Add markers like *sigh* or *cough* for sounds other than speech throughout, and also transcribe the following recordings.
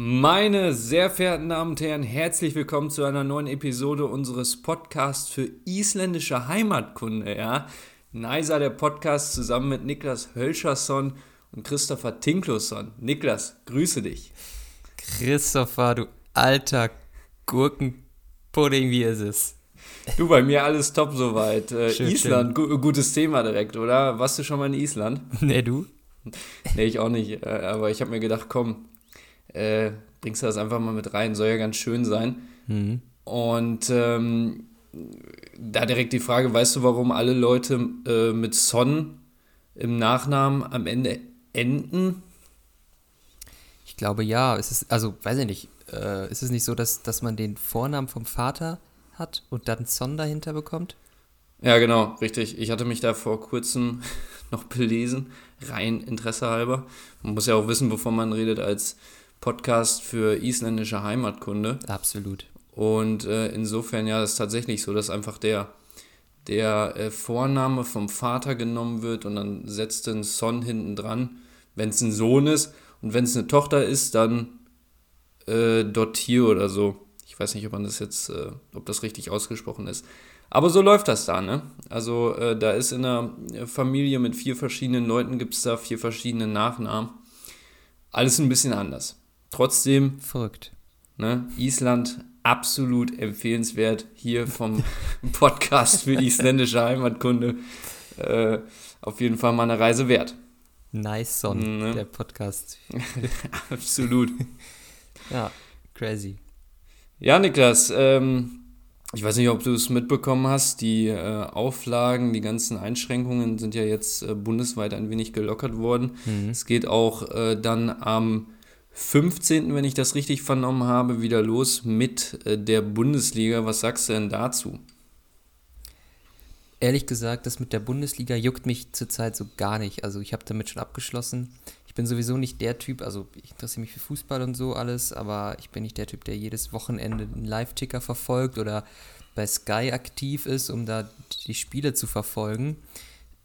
Meine sehr verehrten Damen und Herren, herzlich willkommen zu einer neuen Episode unseres Podcasts für isländische Heimatkunde. Ja? Neisa, der Podcast zusammen mit Niklas Hölschersson und Christopher Tinklusson. Niklas, grüße dich. Christopher, du alter Gurkenpudding, wie ist es? Du, bei mir alles top soweit. Äh, schön, Island, gu gutes Thema direkt, oder? Warst du schon mal in Island? Nee, du? Nee, ich auch nicht. Äh, aber ich habe mir gedacht, komm, äh, bringst du das einfach mal mit rein, soll ja ganz schön sein. Mhm. Und ähm, da direkt die Frage, weißt du, warum alle Leute äh, mit Son im Nachnamen am Ende enden? Ich glaube ja. Es ist, also, weiß ich nicht, äh, ist es nicht so, dass, dass man den Vornamen vom Vater hat und dann Son dahinter bekommt? Ja, genau, richtig. Ich hatte mich da vor kurzem *laughs* noch belesen, rein Interesse halber. Man muss ja auch wissen, bevor man redet, als Podcast für isländische Heimatkunde. Absolut. Und äh, insofern, ja, ist tatsächlich so, dass einfach der, der äh, Vorname vom Vater genommen wird und dann setzt ein Son hinten dran, wenn es ein Sohn ist. Und wenn es eine Tochter ist, dann äh, Dottir oder so. Ich weiß nicht, ob man das jetzt, äh, ob das richtig ausgesprochen ist. Aber so läuft das da, ne? Also äh, da ist in einer Familie mit vier verschiedenen Leuten, gibt es da vier verschiedene Nachnamen. Alles ein bisschen anders. Trotzdem. Verrückt. Ne, Island absolut empfehlenswert hier vom *laughs* Podcast für isländische Heimatkunde. Äh, auf jeden Fall mal eine Reise wert. Nice Son, ne? der Podcast. *laughs* absolut. ja, crazy. Ja, Niklas, ähm, ich weiß nicht, ob du es mitbekommen hast, die äh, Auflagen, die ganzen Einschränkungen sind ja jetzt äh, bundesweit ein wenig gelockert worden. Mhm. Es geht auch äh, dann am 15., wenn ich das richtig vernommen habe, wieder los mit äh, der Bundesliga. Was sagst du denn dazu? Ehrlich gesagt, das mit der Bundesliga juckt mich zurzeit so gar nicht. Also ich habe damit schon abgeschlossen. Ich bin sowieso nicht der Typ, also ich interessiere mich für Fußball und so alles, aber ich bin nicht der Typ, der jedes Wochenende einen Live-Ticker verfolgt oder bei Sky aktiv ist, um da die Spiele zu verfolgen.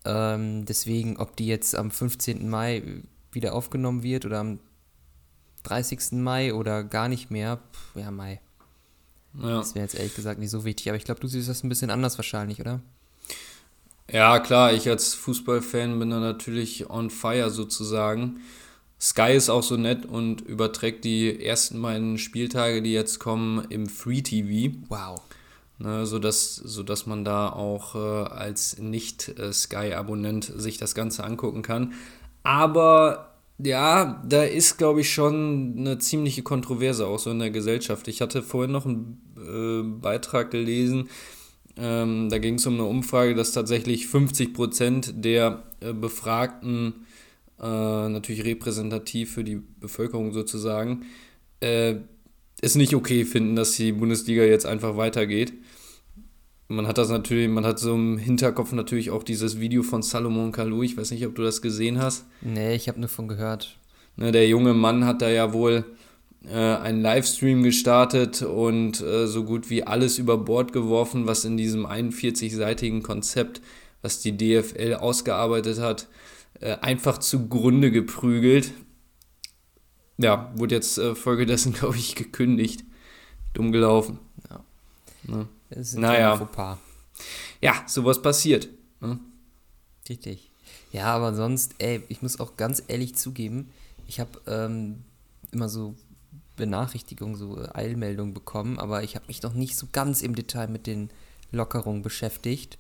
Ähm, deswegen, ob die jetzt am 15. Mai wieder aufgenommen wird oder am 30. Mai oder gar nicht mehr, Puh, ja, Mai. Ja. Das wäre jetzt ehrlich gesagt nicht so wichtig, aber ich glaube, du siehst das ein bisschen anders wahrscheinlich, oder? Ja, klar, ich als Fußballfan bin da natürlich on fire sozusagen. Sky ist auch so nett und überträgt die ersten beiden Spieltage, die jetzt kommen, im Free TV. Wow. Ne, sodass, sodass man da auch äh, als Nicht-Sky-Abonnent sich das Ganze angucken kann. Aber ja, da ist, glaube ich, schon eine ziemliche Kontroverse auch so in der Gesellschaft. Ich hatte vorhin noch einen äh, Beitrag gelesen, ähm, da ging es um eine Umfrage, dass tatsächlich 50 Prozent der äh, Befragten, äh, natürlich repräsentativ für die Bevölkerung sozusagen, äh, es nicht okay finden, dass die Bundesliga jetzt einfach weitergeht. Man hat das natürlich, man hat so im Hinterkopf natürlich auch dieses Video von Salomon Kalou. Ich weiß nicht, ob du das gesehen hast. Nee, ich habe nur von gehört. Ne, der junge Mann hat da ja wohl äh, einen Livestream gestartet und äh, so gut wie alles über Bord geworfen, was in diesem 41-seitigen Konzept, was die DFL ausgearbeitet hat, äh, einfach zugrunde geprügelt. Ja, wurde jetzt äh, folgedessen, *laughs* glaube ich, gekündigt. Dumm gelaufen. Ja. Ne? Das ist naja. Fauxpas. Ja, sowas passiert. Ne? Richtig. Ja, aber sonst, ey, ich muss auch ganz ehrlich zugeben, ich habe ähm, immer so Benachrichtigungen, so Eilmeldungen bekommen, aber ich habe mich noch nicht so ganz im Detail mit den Lockerungen beschäftigt.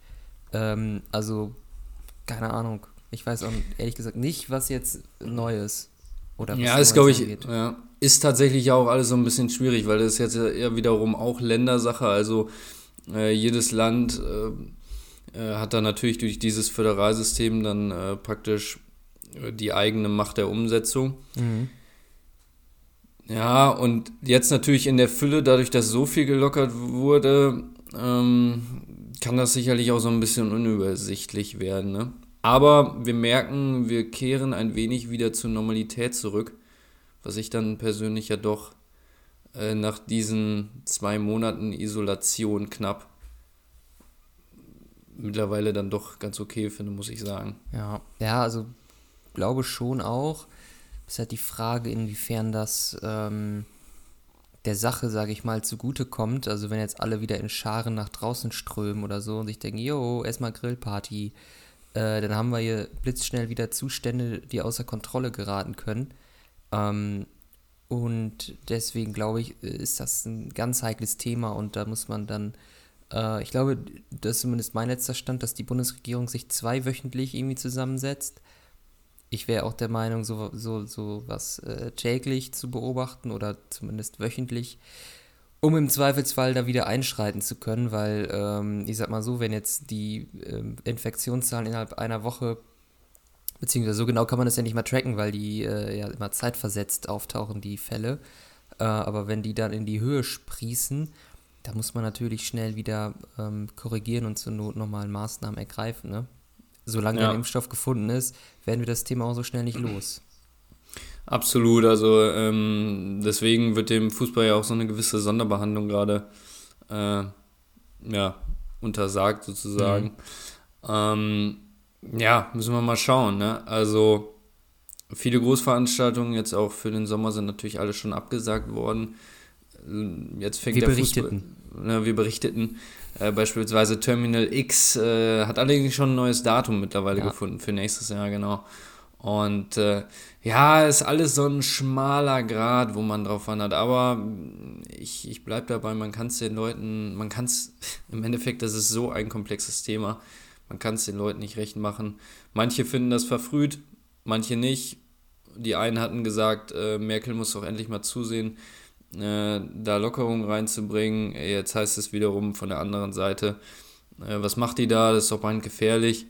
Ähm, also, keine Ahnung. Ich weiß auch ehrlich gesagt nicht, was jetzt neu ist. Oder ja, ist glaube ich, ja, ist tatsächlich auch alles so ein bisschen schwierig, weil das ist jetzt ja wiederum auch Ländersache. Also äh, jedes Land äh, äh, hat dann natürlich durch dieses Föderalsystem dann äh, praktisch äh, die eigene Macht der Umsetzung. Mhm. Ja, und jetzt natürlich in der Fülle, dadurch, dass so viel gelockert wurde, ähm, kann das sicherlich auch so ein bisschen unübersichtlich werden. Ne? Aber wir merken, wir kehren ein wenig wieder zur Normalität zurück, was ich dann persönlich ja doch äh, nach diesen zwei Monaten Isolation knapp mittlerweile dann doch ganz okay finde, muss ich sagen. Ja, ja, also glaube schon auch. ist halt die Frage, inwiefern das ähm, der Sache, sage ich mal, zugutekommt. Also wenn jetzt alle wieder in Scharen nach draußen strömen oder so und sich denken, jo, erstmal Grillparty, äh, dann haben wir hier blitzschnell wieder Zustände, die außer Kontrolle geraten können. Ähm, und deswegen glaube ich, ist das ein ganz heikles Thema und da muss man dann, äh, ich glaube, das ist zumindest mein letzter Stand, dass die Bundesregierung sich zweiwöchentlich irgendwie zusammensetzt. Ich wäre auch der Meinung, so, so, so was äh, täglich zu beobachten oder zumindest wöchentlich, um im Zweifelsfall da wieder einschreiten zu können, weil ähm, ich sag mal so, wenn jetzt die ähm, Infektionszahlen innerhalb einer Woche Beziehungsweise so genau kann man das ja nicht mal tracken, weil die äh, ja immer zeitversetzt auftauchen, die Fälle. Äh, aber wenn die dann in die Höhe sprießen, da muss man natürlich schnell wieder ähm, korrigieren und zur Not nochmal Maßnahmen ergreifen. Ne? Solange ja. ein Impfstoff gefunden ist, werden wir das Thema auch so schnell nicht los. Absolut, also ähm, deswegen wird dem Fußball ja auch so eine gewisse Sonderbehandlung gerade äh, ja, untersagt sozusagen. Mhm. Ähm, ja, müssen wir mal schauen. Ne? Also viele Großveranstaltungen jetzt auch für den Sommer sind natürlich alle schon abgesagt worden. Jetzt fängt wir der berichteten. Fußball. Ne, wir berichteten. Äh, beispielsweise Terminal X äh, hat allerdings schon ein neues Datum mittlerweile ja. gefunden für nächstes Jahr, genau. Und äh, ja, ist alles so ein schmaler Grad, wo man drauf wandert. Aber ich, ich bleibe dabei, man kann es den Leuten, man kann es, *laughs* im Endeffekt, das ist so ein komplexes Thema. Man kann es den Leuten nicht recht machen. Manche finden das verfrüht, manche nicht. Die einen hatten gesagt, äh, Merkel muss doch endlich mal zusehen, äh, da Lockerungen reinzubringen. Jetzt heißt es wiederum von der anderen Seite, äh, was macht die da? Das ist doch brandgefährlich.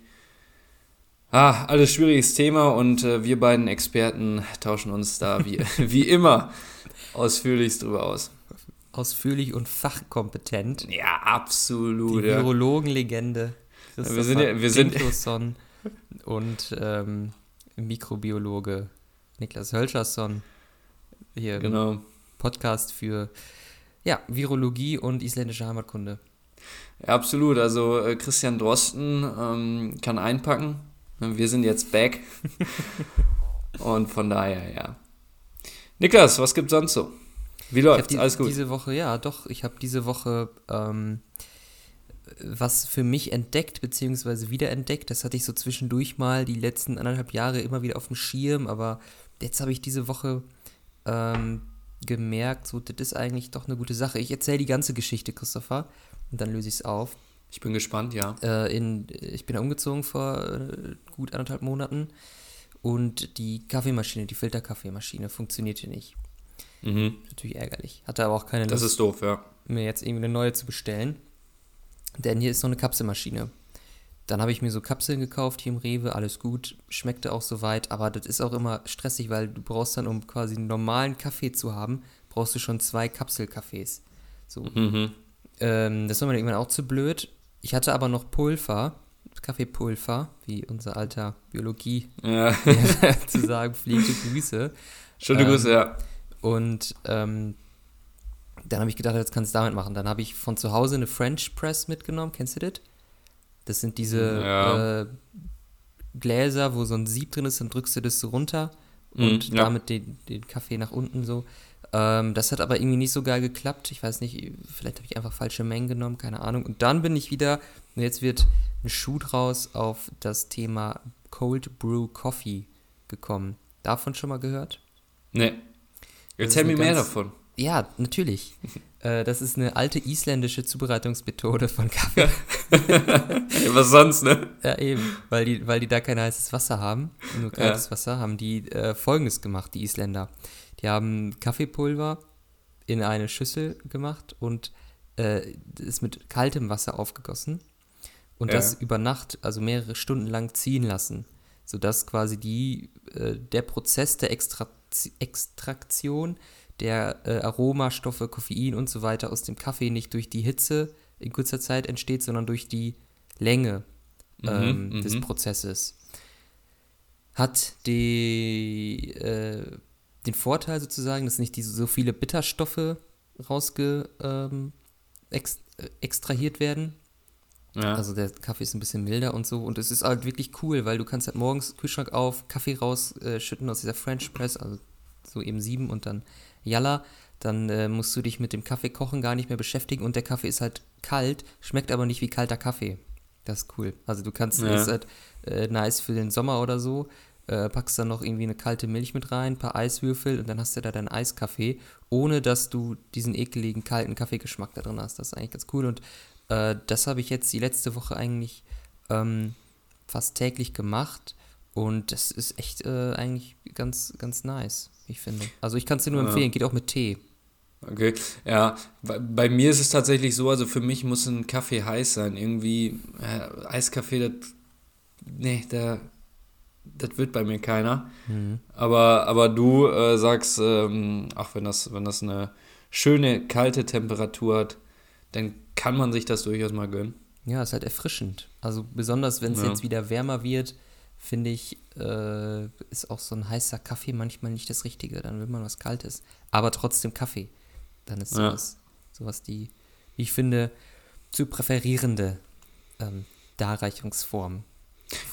Ah, alles schwieriges Thema und äh, wir beiden Experten tauschen uns da wie, *laughs* *laughs* wie immer ausführlichst drüber aus. Ausführlich und fachkompetent. Ja, absolut. Die. Virologenlegende. Christopher wir sind, ja, wir sind und ähm, Mikrobiologe Niklas Hölschersson. Hier genau. Podcast für ja, Virologie und isländische Heimatkunde. Ja, absolut. Also äh, Christian Drosten ähm, kann einpacken. Wir sind jetzt back. *laughs* und von daher, ja. Niklas, was gibt's sonst so? Wie läuft's? Die, Alles gut? Diese Woche, ja, doch. Ich habe diese Woche ähm, was für mich entdeckt, beziehungsweise wiederentdeckt. Das hatte ich so zwischendurch mal die letzten anderthalb Jahre immer wieder auf dem Schirm, aber jetzt habe ich diese Woche ähm, gemerkt, so, das ist eigentlich doch eine gute Sache. Ich erzähle die ganze Geschichte, Christopher, und dann löse ich es auf. Ich bin gespannt, ja. Äh, in, ich bin umgezogen vor äh, gut anderthalb Monaten und die Kaffeemaschine, die Filterkaffeemaschine, funktionierte nicht. Mhm. Natürlich ärgerlich. Hatte aber auch keine Lust, das ist doof, ja. mir jetzt irgendwie eine neue zu bestellen. Denn hier ist so eine Kapselmaschine. Dann habe ich mir so Kapseln gekauft hier im Rewe, alles gut, schmeckte auch soweit, aber das ist auch immer stressig, weil du brauchst dann, um quasi einen normalen Kaffee zu haben, brauchst du schon zwei Kapselkaffees. So. Mhm. Ähm, das war mir irgendwann auch zu blöd. Ich hatte aber noch Pulver, Kaffeepulver, wie unser alter Biologie ja. *laughs* zu sagen fliegt, Grüße. Schöne ähm, Grüße, ja. Und ähm, dann habe ich gedacht, jetzt kannst du damit machen. Dann habe ich von zu Hause eine French Press mitgenommen. Kennst du das? Das sind diese ja. äh, Gläser, wo so ein Sieb drin ist, dann drückst du das so runter mhm, und ja. damit den, den Kaffee nach unten so. Ähm, das hat aber irgendwie nicht so geil geklappt. Ich weiß nicht, vielleicht habe ich einfach falsche Mengen genommen, keine Ahnung. Und dann bin ich wieder, und jetzt wird ein Schuh draus auf das Thema Cold Brew Coffee gekommen. Davon schon mal gehört? Nee. Erzähl mir mehr davon. Ja, natürlich. *laughs* äh, das ist eine alte isländische Zubereitungsmethode von Kaffee. *laughs* Was sonst, ne? Ja, eben. Weil die, weil die da kein heißes Wasser haben, nur kaltes ja. Wasser, haben die äh, Folgendes gemacht, die Isländer. Die haben Kaffeepulver in eine Schüssel gemacht und äh, ist mit kaltem Wasser aufgegossen und ja. das über Nacht, also mehrere Stunden lang ziehen lassen, sodass quasi die, äh, der Prozess der Extra Extraktion der äh, Aromastoffe, Koffein und so weiter aus dem Kaffee nicht durch die Hitze in kurzer Zeit entsteht, sondern durch die Länge mhm, ähm, mhm, des Prozesses. Hat die, äh, den Vorteil sozusagen, dass nicht die, so viele Bitterstoffe rausge ähm, ex, äh, extrahiert werden. Ja. Also der Kaffee ist ein bisschen milder und so. Und es ist halt wirklich cool, weil du kannst halt morgens Kühlschrank auf, Kaffee rausschütten äh, aus dieser French Press, also so eben sieben und dann Yalla. Dann äh, musst du dich mit dem Kaffee kochen gar nicht mehr beschäftigen und der Kaffee ist halt kalt, schmeckt aber nicht wie kalter Kaffee. Das ist cool. Also du kannst, ja. das ist halt äh, nice für den Sommer oder so. Äh, packst dann noch irgendwie eine kalte Milch mit rein, ein paar Eiswürfel und dann hast du da deinen Eiskaffee, ohne dass du diesen ekeligen kalten Kaffeegeschmack da drin hast. Das ist eigentlich ganz cool und äh, das habe ich jetzt die letzte Woche eigentlich ähm, fast täglich gemacht und das ist echt äh, eigentlich ganz, ganz nice, ich finde. Also ich kann es dir nur ja. empfehlen, geht auch mit Tee. Okay, ja, bei, bei, mir ist es tatsächlich so, also für mich muss ein Kaffee heiß sein. Irgendwie, äh, Eiskaffee, das, nee, da, das wird bei mir keiner. Mhm. Aber, aber du äh, sagst, ähm, ach, wenn das, wenn das eine schöne kalte Temperatur hat, dann kann man sich das durchaus mal gönnen. Ja, ist halt erfrischend. Also besonders, wenn es ja. jetzt wieder wärmer wird, finde ich, äh, ist auch so ein heißer Kaffee manchmal nicht das Richtige. Dann will man was Kaltes. Aber trotzdem Kaffee. Dann ist sowas, ja. sowas die, wie ich finde, zu präferierende ähm, Darreichungsform.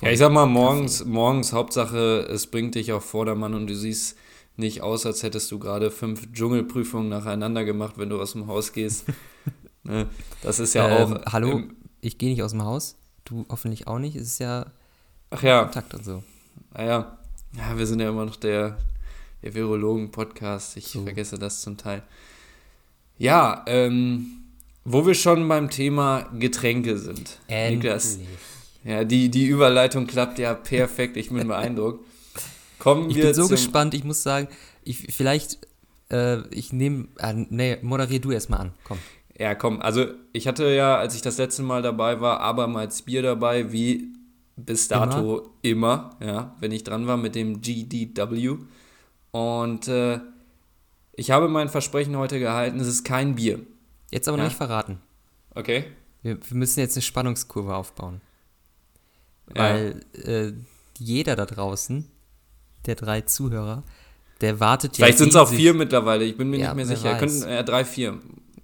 Ja, ich sag mal, morgens, morgens Hauptsache, es bringt dich auf Vordermann und du siehst nicht aus, als hättest du gerade fünf Dschungelprüfungen nacheinander gemacht, wenn du aus dem Haus gehst. *laughs* ne? Das ist ja ähm, auch. Hallo, ähm, ich gehe nicht aus dem Haus. Du hoffentlich auch nicht. Es ist ja Ach ja. Kontakt und so. Naja, ja, wir sind ja immer noch der, der Virologen-Podcast. Ich so. vergesse das zum Teil. Ja, ähm, wo wir schon beim Thema Getränke sind. Endlich. Niklas. Ja, die, die Überleitung klappt ja perfekt. Ich bin beeindruckt. Kommen ich wir bin so gespannt. Ich muss sagen, ich, vielleicht, äh, ich nehme, äh, nee, moderier du erstmal an. Komm. Ja, komm. Also, ich hatte ja, als ich das letzte Mal dabei war, abermals Bier dabei, wie bis dato immer, immer ja, wenn ich dran war mit dem GDW. Und äh, ich habe mein Versprechen heute gehalten, es ist kein Bier. Jetzt aber ja? noch nicht verraten. Okay. Wir, wir, müssen jetzt eine Spannungskurve aufbauen. Ja. Weil äh, jeder da draußen, der drei Zuhörer, der wartet ja. Vielleicht sind es auch vier mittlerweile, ich bin mir ja, nicht mehr sicher. Könnten, äh, drei, vier.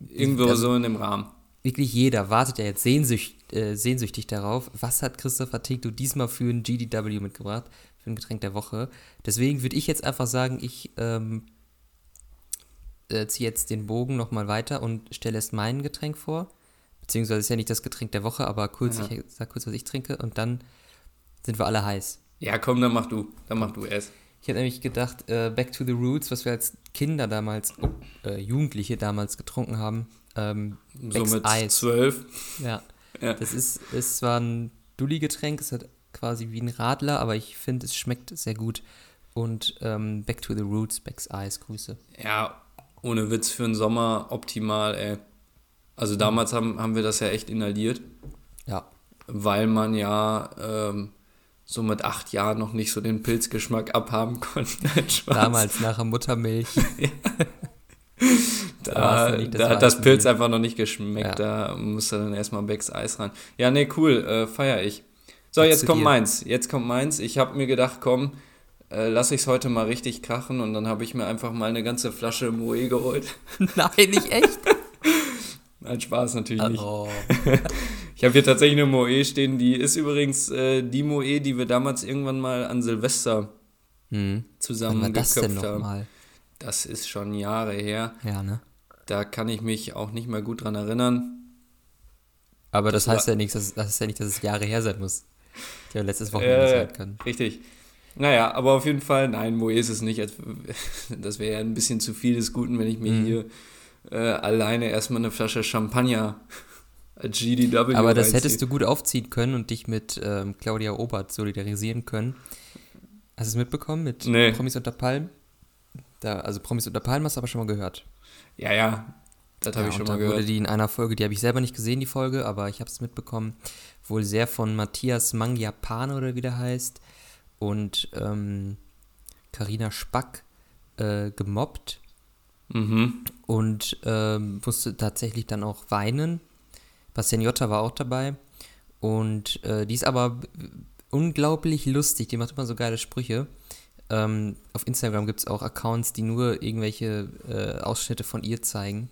Irgendwo also, so in dem Rahmen. Wirklich jeder wartet ja jetzt sehnsüchtig, äh, sehnsüchtig darauf. Was hat Christopher Tikto diesmal für ein GDW mitgebracht? Für ein Getränk der Woche. Deswegen würde ich jetzt einfach sagen, ich ähm, äh, ziehe jetzt den Bogen nochmal weiter und stelle erst mein Getränk vor. Beziehungsweise ist ja nicht das Getränk der Woche, aber kurz, ja. ich sag kurz, was ich trinke und dann sind wir alle heiß. Ja, komm, dann mach du. Dann mach du erst. Ich hätte nämlich gedacht, äh, Back to the Roots, was wir als Kinder damals, oh, äh, Jugendliche damals getrunken haben. Ähm, so mit Eis. zwölf. Ja. ja. Das ist, ist zwar ein Dulli-Getränk, es hat quasi wie ein Radler, aber ich finde, es schmeckt sehr gut. Und ähm, Back to the Roots, Becks Eis, Grüße. Ja, ohne Witz für den Sommer optimal, ey. Also mhm. damals haben, haben wir das ja echt inhaliert. Ja. Weil man ja ähm, so mit acht Jahren noch nicht so den Pilzgeschmack abhaben konnte. *laughs* damals nach der Muttermilch. *laughs* *laughs* da, da, da hat das Pilz einfach noch nicht geschmeckt. Ja. Da musste dann erstmal Becks Eis ran. Ja, nee, cool, äh, feier ich. So, jetzt, jetzt kommt dir. meins. Jetzt kommt meins. Ich habe mir gedacht, komm, äh, lasse ich es heute mal richtig krachen und dann habe ich mir einfach mal eine ganze Flasche Moe geholt. *laughs* Nein, nicht echt? *laughs* Nein, Spaß natürlich nicht. Oh. *laughs* ich habe hier tatsächlich eine Moe stehen, die ist übrigens äh, die Moe, die wir damals irgendwann mal an Silvester hm. zusammen geköpft das haben. Mal? Das ist schon Jahre her. Ja, ne? Da kann ich mich auch nicht mehr gut dran erinnern. Aber das, das heißt ja nichts, das, das heißt ja nicht, dass es Jahre her sein muss. Habe letztes Wochenende äh, sein können. Richtig. Naja, aber auf jeden Fall, nein, Moe ist es nicht. *laughs* Das wäre ja ein bisschen zu viel des Guten, wenn ich mir mhm. hier äh, alleine erstmal eine Flasche Champagner *laughs* GDW Aber das reinziehe. hättest du gut aufziehen können und dich mit ähm, Claudia Obert solidarisieren können. Hast du es mitbekommen mit nee. Promis unter Palmen? Da, also Promis unter Palmen hast du aber schon mal gehört. Ja, ja, das ja, habe ich schon mal gehört. wurde die in einer Folge, die habe ich selber nicht gesehen, die Folge, aber ich habe es mitbekommen, wohl sehr von Matthias Mangiapane oder wie der heißt, und Karina ähm, Spack äh, gemobbt mhm. und ähm, musste tatsächlich dann auch weinen. Bastian Jotta war auch dabei und äh, die ist aber unglaublich lustig, die macht immer so geile Sprüche. Ähm, auf Instagram gibt es auch Accounts, die nur irgendwelche äh, Ausschnitte von ihr zeigen,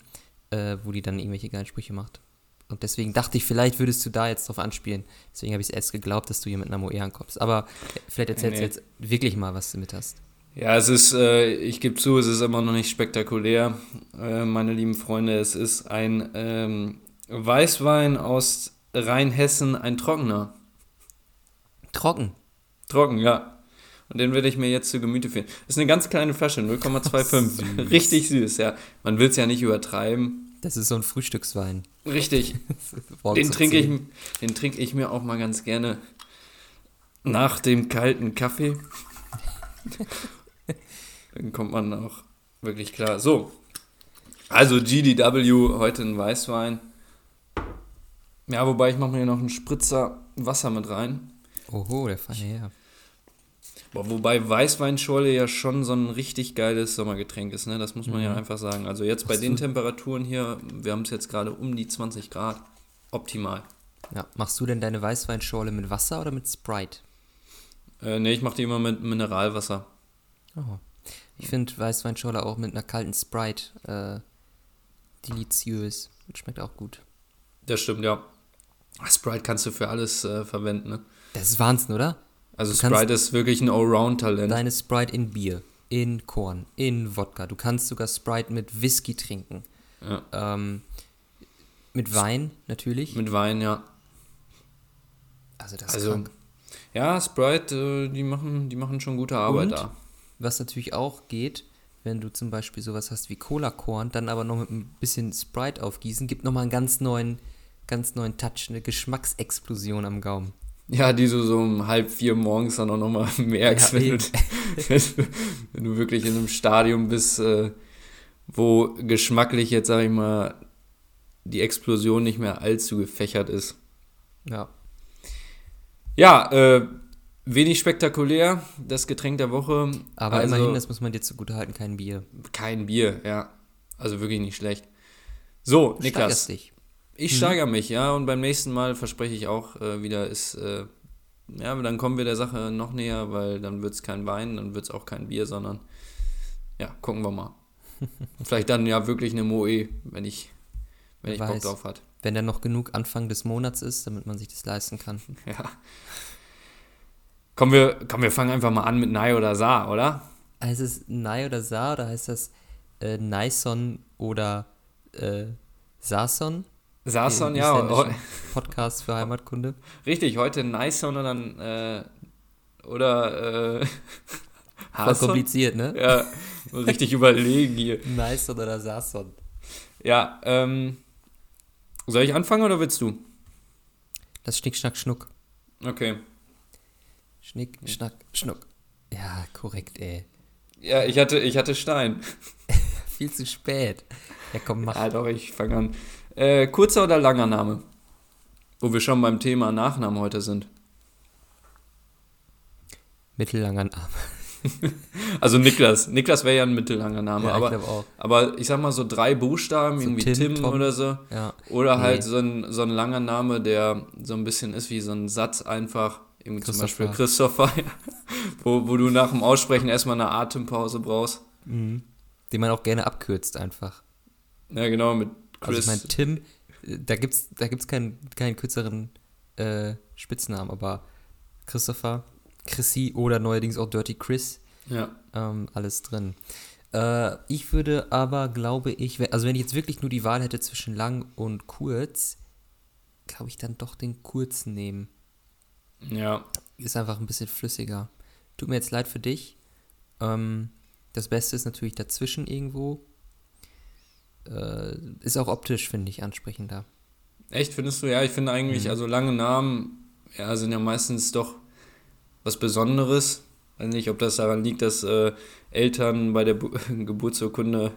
äh, wo die dann irgendwelche geilen Sprüche macht. Und deswegen dachte ich, vielleicht würdest du da jetzt drauf anspielen. Deswegen habe ich es erst geglaubt, dass du hier mit einer Moe ankommst. Aber vielleicht erzählst nee. du jetzt wirklich mal, was du mit hast. Ja, es ist, äh, ich gebe zu, es ist immer noch nicht spektakulär, äh, meine lieben Freunde. Es ist ein ähm, Weißwein aus Rheinhessen, ein trockener. Trocken? Trocken, ja. Und den werde ich mir jetzt zu Gemüte führen. Das ist eine ganz kleine Flasche, 0,25. *laughs* Richtig süß, ja. Man will es ja nicht übertreiben. Das ist so ein Frühstückswein. Richtig. *laughs* den trinke ich, den trinke ich mir auch mal ganz gerne nach dem kalten Kaffee. *laughs* Dann kommt man auch wirklich klar. So. Also GDW, heute ein Weißwein. Ja, wobei ich mache mir noch einen Spritzer Wasser mit rein. Oho, der feine Herr. Boah, wobei Weißweinschorle ja schon so ein richtig geiles Sommergetränk ist, ne? Das muss man mhm. ja einfach sagen. Also jetzt bei den Temperaturen hier, wir haben es jetzt gerade um die 20 Grad, optimal. Ja, machst du denn deine Weißweinschorle mit Wasser oder mit Sprite? Äh, ne, ich mache die immer mit Mineralwasser. Oh. Ich finde Weißweinschorle auch mit einer kalten Sprite äh, deliziös. Schmeckt auch gut. Das stimmt, ja. Sprite kannst du für alles äh, verwenden, ne? Das ist Wahnsinn, oder? Also du Sprite ist wirklich ein Allround-Talent. Deine Sprite in Bier, in Korn, in Wodka. Du kannst sogar Sprite mit Whisky trinken. Ja. Ähm, mit Wein natürlich. Mit Wein, ja. Also das also, krank. Ja, Sprite, äh, die machen, die machen schon gute Arbeit Und, da. Was natürlich auch geht, wenn du zum Beispiel sowas hast wie Cola-Korn, dann aber noch mit ein bisschen Sprite aufgießen, gibt nochmal einen ganz neuen, ganz neuen Touch, eine Geschmacksexplosion am Gaumen. Ja, die du so um halb vier morgens dann auch nochmal *laughs* merkst, ja, *laughs* wenn, du, wenn, du, wirklich in einem Stadium bist, äh, wo geschmacklich jetzt, sag ich mal, die Explosion nicht mehr allzu gefächert ist. Ja. Ja, äh, wenig spektakulär, das Getränk der Woche. Aber also, immerhin, das muss man dir zugute halten, kein Bier. Kein Bier, ja. Also wirklich nicht schlecht. So, Niklas. Dich. Ich hm. steigere mich, ja, und beim nächsten Mal verspreche ich auch äh, wieder, ist, äh, ja, dann kommen wir der Sache noch näher, weil dann wird es kein Wein, dann wird es auch kein Bier, sondern ja, gucken wir mal. *laughs* Vielleicht dann ja wirklich eine Moe, wenn ich, wenn ich weiß, Bock drauf hat. Wenn dann noch genug Anfang des Monats ist, damit man sich das leisten kann. *laughs* Ja. Kommen wir, komm, wir fangen einfach mal an mit Nai oder Sa, oder? Heißt es Nai oder Sa oder heißt das äh, Naison oder äh, Sason? Sason, ja. Podcast für Heimatkunde. Richtig, heute Naison oder äh, oder äh, *laughs* Voll kompliziert, ne? Ja, richtig überlegen hier. *laughs* Naison oder Sason. Ja, ähm, soll ich anfangen oder willst du? Das Schnick, Schnack, Schnuck. Okay. Schnick, Schnack, Schnuck. Ja, korrekt, ey. Ja, ich hatte, ich hatte Stein. *laughs* Viel zu spät. Ja, komm, mach. Ja, doch, ich fange an. Äh, kurzer oder langer Name? Wo wir schon beim Thema Nachnamen heute sind. Mittellanger Name. *laughs* also Niklas. Niklas wäre ja ein mittellanger Name. Ja, aber, ich aber ich sag mal so drei Buchstaben, so irgendwie Tim, Tim oder so. Ja. Oder halt so ein, so ein langer Name, der so ein bisschen ist wie so ein Satz einfach. Eben zum Beispiel Christopher, *laughs* wo, wo du nach dem Aussprechen erstmal eine Atempause brauchst. Mhm. Den man auch gerne abkürzt einfach. Ja, genau, mit Chris. Also ich meine, Tim, äh, da gibt es da gibt's keinen, keinen kürzeren äh, Spitznamen, aber Christopher, Chrissy oder neuerdings auch Dirty Chris. Ja. Ähm, alles drin. Äh, ich würde aber, glaube ich, also wenn ich jetzt wirklich nur die Wahl hätte zwischen lang und kurz, glaube ich dann doch den kurzen nehmen. Ja. Ist einfach ein bisschen flüssiger. Tut mir jetzt leid für dich. Ähm, das Beste ist natürlich dazwischen irgendwo äh, ist auch optisch, finde ich, ansprechender. Echt, findest du? Ja, ich finde eigentlich, mhm. also lange Namen ja, sind ja meistens doch was Besonderes. Ich weiß nicht, ob das daran liegt, dass äh, Eltern bei der Bu *laughs* Geburtsurkunde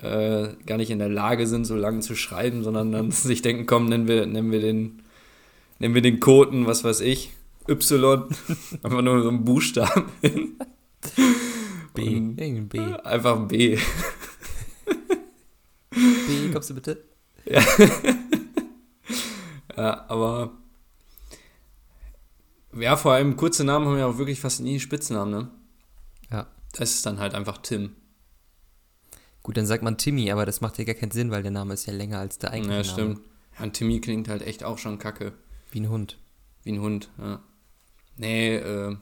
äh, gar nicht in der Lage sind, so lange zu schreiben, sondern dann *laughs* sich denken, komm, nennen wir, nennen wir den, nennen wir den Koten, was weiß ich, Y, *laughs* einfach nur so einen Buchstaben hin. B, ein B. Einfach ein B. B, kommst du bitte? Ja. *laughs* ja, aber. Ja, vor allem kurze Namen haben ja auch wirklich fast nie Spitznamen, ne? Ja. Das ist dann halt einfach Tim. Gut, dann sagt man Timmy, aber das macht ja gar keinen Sinn, weil der Name ist ja länger als der eigentliche Ja, stimmt. Ja, und Timmy klingt halt echt auch schon kacke. Wie ein Hund. Wie ein Hund, ja. Nee, äh,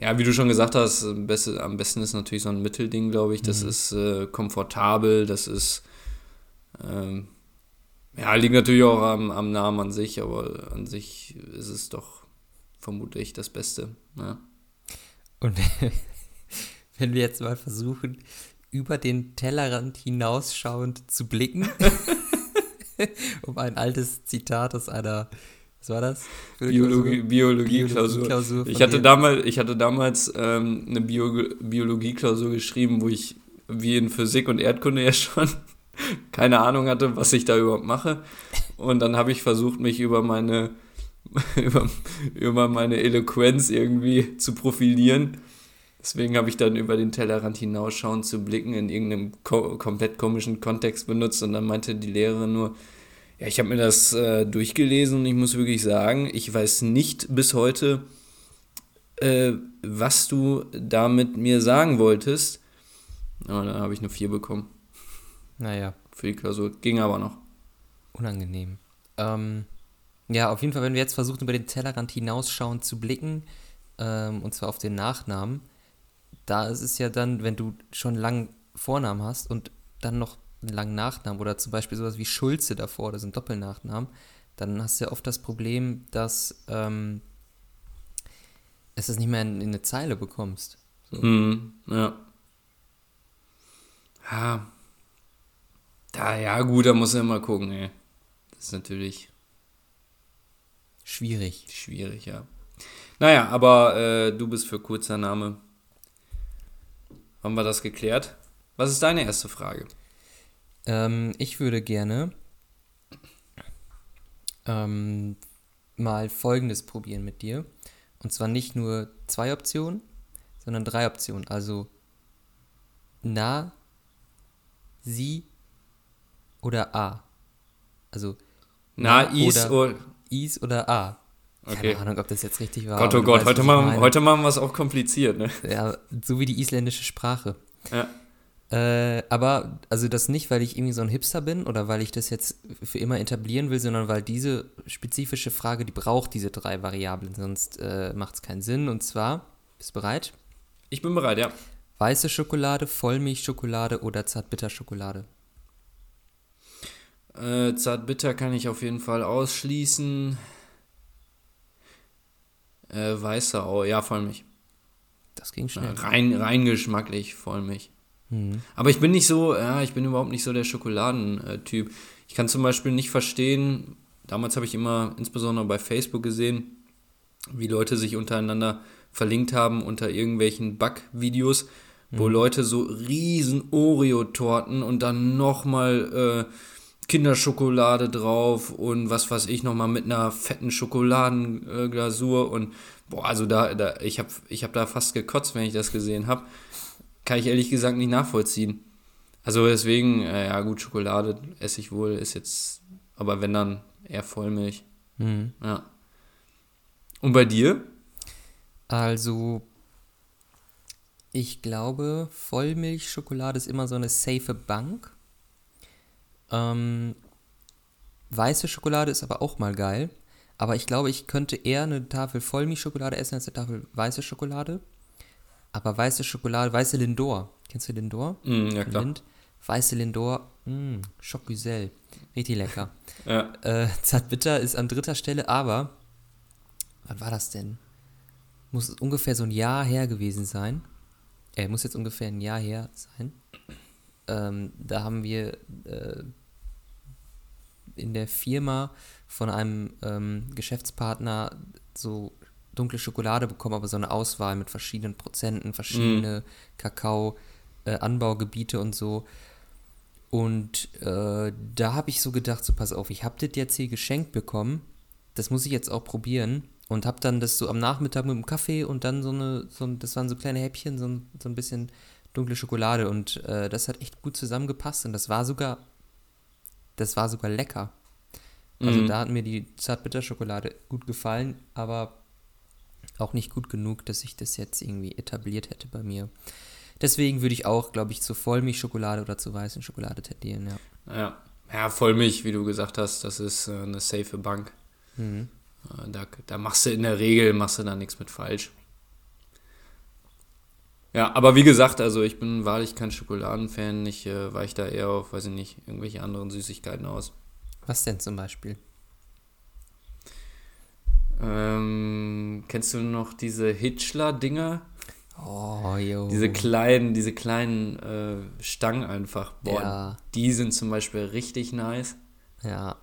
ja, wie du schon gesagt hast, am besten, am besten ist natürlich so ein Mittelding, glaube ich. Das mhm. ist äh, komfortabel, das ist, ähm, ja, liegt natürlich auch am, am Namen an sich, aber an sich ist es doch vermutlich das Beste. Ja. Und *laughs* wenn wir jetzt mal versuchen, über den Tellerrand hinausschauend zu blicken, *laughs* um ein altes Zitat aus einer was war das? Biologie, Biologie-Klausur. Biologie ich, hatte damals, ich hatte damals ähm, eine Bio Biologie-Klausur geschrieben, wo ich wie in Physik und Erdkunde ja schon keine Ahnung hatte, was ich da überhaupt mache. Und dann habe ich versucht, mich über meine, *laughs* über, über meine Eloquenz irgendwie zu profilieren. Deswegen habe ich dann über den Tellerrand hinausschauen zu blicken in irgendeinem ko komplett komischen Kontext benutzt und dann meinte die Lehrerin nur, ja, ich habe mir das äh, durchgelesen und ich muss wirklich sagen, ich weiß nicht bis heute, äh, was du damit mir sagen wolltest. Aber dann habe ich eine 4 bekommen. Naja. Für die Klausur. Ging aber noch. Unangenehm. Ähm, ja, auf jeden Fall, wenn wir jetzt versuchen, über den Tellerrand hinausschauen zu blicken, ähm, und zwar auf den Nachnamen, da ist es ja dann, wenn du schon langen Vornamen hast und dann noch einen langen Nachnamen oder zum Beispiel sowas wie Schulze davor, das sind Doppelnachnamen, dann hast du ja oft das Problem, dass ähm, es das nicht mehr in, in eine Zeile bekommst. So. Mm, ja. Ja. Da, ja, gut, da muss er immer gucken, ey. Das ist natürlich schwierig. Schwierig, ja. Naja, aber äh, du bist für kurzer Name. Haben wir das geklärt? Was ist deine erste Frage? Ähm, ich würde gerne ähm, mal Folgendes probieren mit dir. Und zwar nicht nur zwei Optionen, sondern drei Optionen. Also na, sie oder a. Also na, na is oder, oder is oder a. Keine okay. Ahnung, ob das jetzt richtig war. Gott, oh Gott, heute, machen, heute machen wir es auch kompliziert, ne? Ja, so wie die isländische Sprache. Ja. Äh, aber, also das nicht, weil ich irgendwie so ein Hipster bin oder weil ich das jetzt für immer etablieren will, sondern weil diese spezifische Frage, die braucht diese drei Variablen, sonst äh, macht es keinen Sinn. Und zwar, bist du bereit? Ich bin bereit, ja. Weiße Schokolade, Vollmilchschokolade oder Zartbitterschokolade? Äh, Zartbitter kann ich auf jeden Fall ausschließen. Äh, weiße, oh, ja, Vollmilch. Das ging schnell. rein, rein geschmacklich, Vollmilch. Mhm. Aber ich bin nicht so, ja, ich bin überhaupt nicht so der Schokoladentyp. Ich kann zum Beispiel nicht verstehen, damals habe ich immer, insbesondere bei Facebook gesehen, wie Leute sich untereinander verlinkt haben unter irgendwelchen Backvideos, mhm. wo Leute so riesen Oreo-Torten und dann nochmal äh, Kinderschokolade drauf und was weiß ich nochmal mit einer fetten Schokoladenglasur und boah, also da, da ich habe ich hab da fast gekotzt, wenn ich das gesehen habe kann ich ehrlich gesagt nicht nachvollziehen. Also deswegen, äh, ja gut, Schokolade esse ich wohl, ist jetzt, aber wenn dann eher Vollmilch. Mhm. Ja. Und bei dir? Also, ich glaube, Vollmilchschokolade ist immer so eine safe Bank. Ähm, weiße Schokolade ist aber auch mal geil. Aber ich glaube, ich könnte eher eine Tafel Vollmilchschokolade essen als eine Tafel weiße Schokolade. Aber weiße Schokolade, weiße Lindor. Kennst du Lindor? Mm, ja, klar. Lind. Weiße Lindor, mm, Schokgüsel. Richtig lecker. ja. Äh, Zartbitter ist an dritter Stelle, aber, wann war das denn? Muss ungefähr so ein Jahr her gewesen sein. Äh, muss jetzt ungefähr ein Jahr her sein. Ähm, da haben wir äh, in der Firma von einem ähm, Geschäftspartner so dunkle Schokolade bekommen, aber so eine Auswahl mit verschiedenen Prozenten, verschiedene mm. Kakao-Anbaugebiete äh, und so. Und äh, da habe ich so gedacht, so pass auf, ich habe das jetzt hier geschenkt bekommen, das muss ich jetzt auch probieren. Und habe dann das so am Nachmittag mit dem Kaffee und dann so eine, so, das waren so kleine Häppchen, so ein, so ein bisschen dunkle Schokolade. Und äh, das hat echt gut zusammengepasst und das war sogar, das war sogar lecker. Also mm. da hat mir die Zartbitterschokolade gut gefallen, aber auch nicht gut genug, dass ich das jetzt irgendwie etabliert hätte bei mir. Deswegen würde ich auch, glaube ich, zur Vollmilchschokolade oder zur weißen Schokolade tendieren, ja. Ja. Ja, Vollmilch, wie du gesagt hast, das ist äh, eine safe Bank. Mhm. Äh, da, da machst du in der Regel, machst du da nichts mit falsch. Ja, aber wie gesagt, also ich bin wahrlich kein Schokoladenfan. Ich äh, weiche da eher auf, weiß ich nicht, irgendwelche anderen Süßigkeiten aus. Was denn zum Beispiel? Ähm, kennst du noch diese Hitchler-Dinger? Oh, jo. Diese kleinen, diese kleinen äh, Stangen einfach. Boah, ja. die sind zum Beispiel richtig nice. Ja.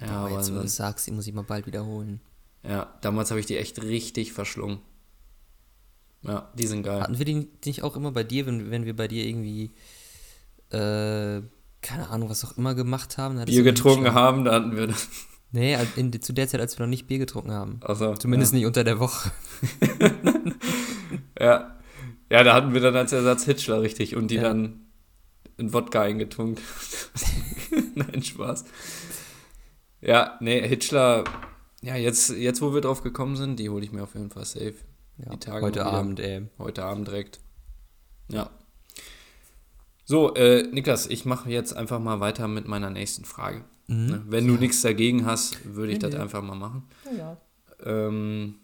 Ja, Boah, jetzt, wo du sagst, die muss ich mal bald wiederholen. Ja, damals habe ich die echt richtig verschlungen. Ja, die sind geil. Hatten wir die nicht auch immer bei dir, wenn, wenn wir bei dir irgendwie, äh, keine Ahnung, was auch immer gemacht haben? Bier getrunken haben, da hatten wir das. Nee, in, zu der Zeit, als wir noch nicht Bier getrunken haben. Also, Zumindest ja. nicht unter der Woche. *laughs* ja. Ja, da hatten wir dann als Ersatz Hitchler richtig und die ja. dann in Wodka eingetunkt. *laughs* Nein, Spaß. Ja, nee, Hitchler, ja, jetzt, jetzt wo wir drauf gekommen sind, die hole ich mir auf jeden Fall safe. Ja, die Tage heute Abend, ey. Heute Abend direkt. Ja. So, äh, Niklas, ich mache jetzt einfach mal weiter mit meiner nächsten Frage. Mhm. Ne? Wenn du nichts dagegen hast, würde ich nee, das nee. einfach mal machen. Ja. Ähm,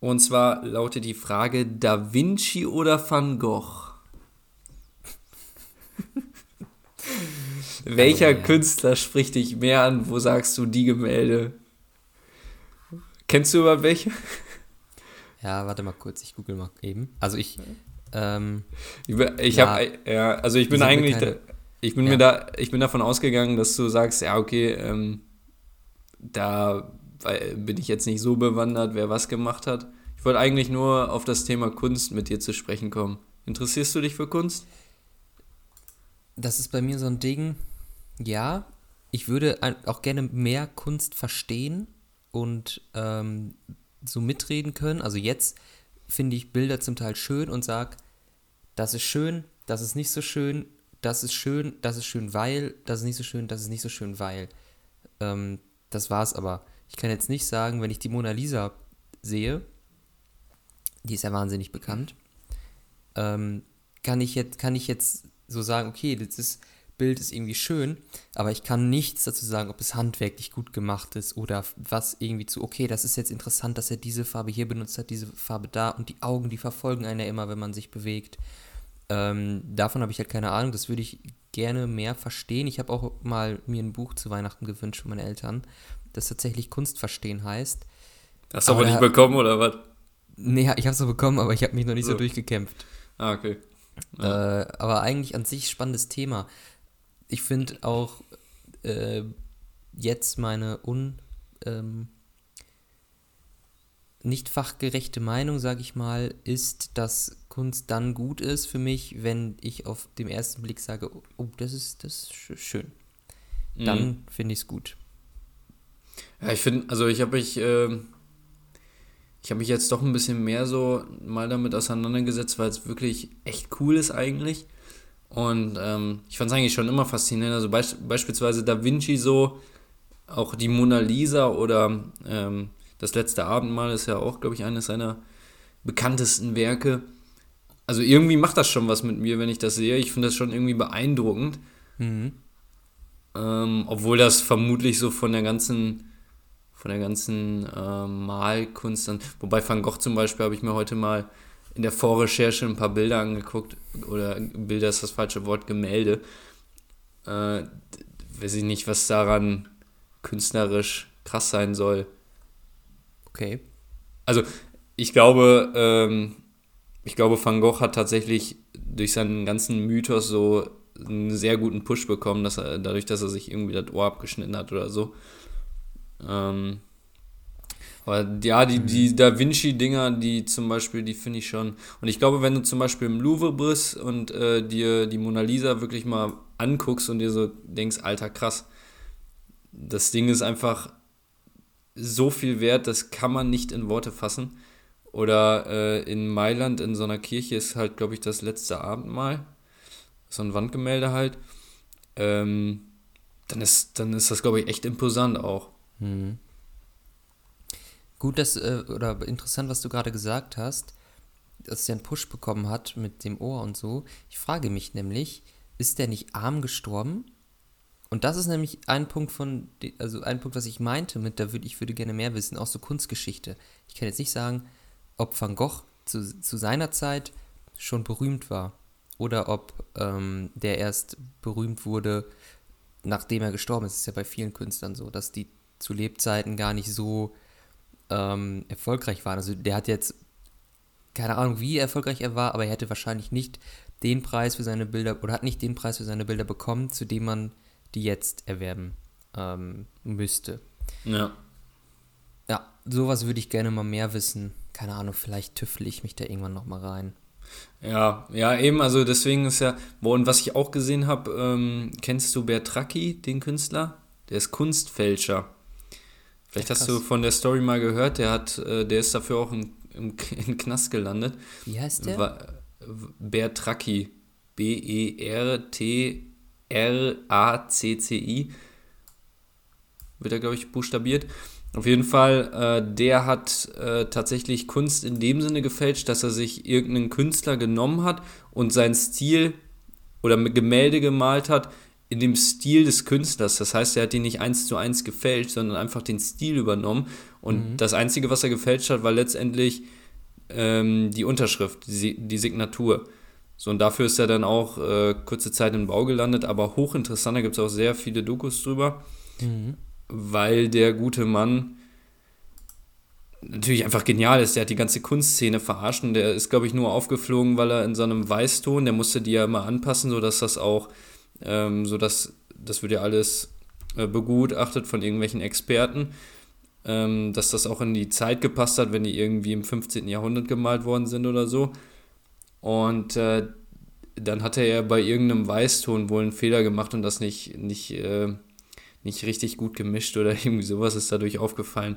und zwar lautet die Frage: Da Vinci oder Van Gogh? *laughs* Welcher oh, Künstler spricht dich mehr an? Wo sagst du die Gemälde? Kennst du über welche? Ja, warte mal kurz, ich google mal eben. Also ich. Ähm, ich ja, habe, ja, also ich bin eigentlich, keine, da, ich bin ja. mir da, ich bin davon ausgegangen, dass du sagst, ja okay, ähm, da bin ich jetzt nicht so bewandert, wer was gemacht hat. Ich wollte eigentlich nur auf das Thema Kunst mit dir zu sprechen kommen. Interessierst du dich für Kunst? Das ist bei mir so ein Ding. Ja, ich würde auch gerne mehr Kunst verstehen und ähm, so mitreden können. Also jetzt finde ich Bilder zum Teil schön und sage, das ist schön, das ist nicht so schön, das ist schön, das ist schön, weil, das ist nicht so schön, das ist nicht so schön, weil. Ähm, das war's aber. Ich kann jetzt nicht sagen, wenn ich die Mona Lisa sehe, die ist ja wahnsinnig bekannt, ähm, kann, ich jetzt, kann ich jetzt so sagen, okay, das ist Bild ist irgendwie schön, aber ich kann nichts dazu sagen, ob es handwerklich gut gemacht ist oder was irgendwie zu, okay, das ist jetzt interessant, dass er diese Farbe hier benutzt hat, diese Farbe da und die Augen, die verfolgen einen ja immer, wenn man sich bewegt. Ähm, davon habe ich halt keine Ahnung, das würde ich gerne mehr verstehen. Ich habe auch mal mir ein Buch zu Weihnachten gewünscht von meinen Eltern, das tatsächlich Kunst verstehen heißt. Hast du aber, aber nicht bekommen oder was? Nee, ich habe es bekommen, aber ich habe mich noch nicht so, so durchgekämpft. Ah, okay. Ja. Äh, aber eigentlich an sich spannendes Thema ich finde auch äh, jetzt meine un ähm, nicht fachgerechte Meinung, sage ich mal, ist, dass Kunst dann gut ist für mich, wenn ich auf dem ersten Blick sage, oh, das ist das ist schön. Dann mhm. finde ich es gut. Ja, ich finde, also ich habe mich, äh, ich habe mich jetzt doch ein bisschen mehr so mal damit auseinandergesetzt, weil es wirklich echt cool ist eigentlich. Und ähm, ich fand es eigentlich schon immer faszinierend. Also be beispielsweise Da Vinci so, auch die Mona Lisa oder ähm, Das letzte Abendmahl ist ja auch, glaube ich, eines seiner bekanntesten Werke. Also irgendwie macht das schon was mit mir, wenn ich das sehe. Ich finde das schon irgendwie beeindruckend. Mhm. Ähm, obwohl das vermutlich so von der ganzen von der ganzen äh, Malkunst dann, wobei Van Gogh zum Beispiel habe ich mir heute mal in der Vorrecherche ein paar Bilder angeguckt, oder Bilder ist das falsche Wort, Gemälde. Äh, weiß ich nicht, was daran künstlerisch krass sein soll. Okay. Also, ich glaube, ähm, ich glaube, Van Gogh hat tatsächlich durch seinen ganzen Mythos so einen sehr guten Push bekommen, dass er, dadurch, dass er sich irgendwie das Ohr abgeschnitten hat oder so. Ähm, aber ja, die, die mhm. Da Vinci-Dinger, die zum Beispiel, die finde ich schon. Und ich glaube, wenn du zum Beispiel im Louvre bist und äh, dir die Mona Lisa wirklich mal anguckst und dir so denkst, alter krass, das Ding ist einfach so viel wert, das kann man nicht in Worte fassen. Oder äh, in Mailand in so einer Kirche ist halt, glaube ich, das letzte Abendmahl. So ein Wandgemälde halt. Ähm, dann, ist, dann ist das, glaube ich, echt imposant auch. Mhm. Gut, dass, äh, oder interessant, was du gerade gesagt hast, dass er einen Push bekommen hat mit dem Ohr und so. Ich frage mich nämlich, ist der nicht arm gestorben? Und das ist nämlich ein Punkt von, also ein Punkt, was ich meinte mit, da würde ich würde gerne mehr wissen, auch so Kunstgeschichte. Ich kann jetzt nicht sagen, ob Van Gogh zu, zu seiner Zeit schon berühmt war oder ob ähm, der erst berühmt wurde, nachdem er gestorben ist. Das ist ja bei vielen Künstlern so, dass die zu Lebzeiten gar nicht so ähm, erfolgreich waren. Also der hat jetzt keine Ahnung, wie erfolgreich er war, aber er hätte wahrscheinlich nicht den Preis für seine Bilder oder hat nicht den Preis für seine Bilder bekommen, zu dem man die jetzt erwerben ähm, müsste. Ja. Ja, sowas würde ich gerne mal mehr wissen. Keine Ahnung, vielleicht tüffle ich mich da irgendwann nochmal rein. Ja, ja, eben, also deswegen ist ja, boah, und was ich auch gesehen habe, ähm, kennst du Bertracchi, den Künstler? Der ist Kunstfälscher. Vielleicht hast du von der Story mal gehört, der hat, äh, der ist dafür auch im, im, *laughs* im Knast gelandet. Wie heißt der? Bertracchi. B-E-R-T R-A-C-C-I. Wird er, glaube ich, buchstabiert. Auf jeden Fall, äh, der hat äh, tatsächlich Kunst in dem Sinne gefälscht, dass er sich irgendeinen Künstler genommen hat und seinen Stil oder Gemälde gemalt hat in dem Stil des Künstlers. Das heißt, er hat ihn nicht eins zu eins gefälscht, sondern einfach den Stil übernommen. Und mhm. das Einzige, was er gefälscht hat, war letztendlich ähm, die Unterschrift, die, die Signatur. So, und dafür ist er dann auch äh, kurze Zeit im Bau gelandet, aber hochinteressant, da gibt es auch sehr viele Dokus drüber, mhm. weil der gute Mann natürlich einfach genial ist. Der hat die ganze Kunstszene verarscht und der ist, glaube ich, nur aufgeflogen, weil er in so einem Weißton, der musste die ja immer anpassen, sodass das auch, ähm, sodass, das wird ja alles äh, begutachtet von irgendwelchen Experten, ähm, dass das auch in die Zeit gepasst hat, wenn die irgendwie im 15. Jahrhundert gemalt worden sind oder so. Und äh, dann hatte er bei irgendeinem Weißton wohl einen Fehler gemacht und das nicht, nicht, äh, nicht richtig gut gemischt oder *laughs* irgendwie sowas ist dadurch aufgefallen.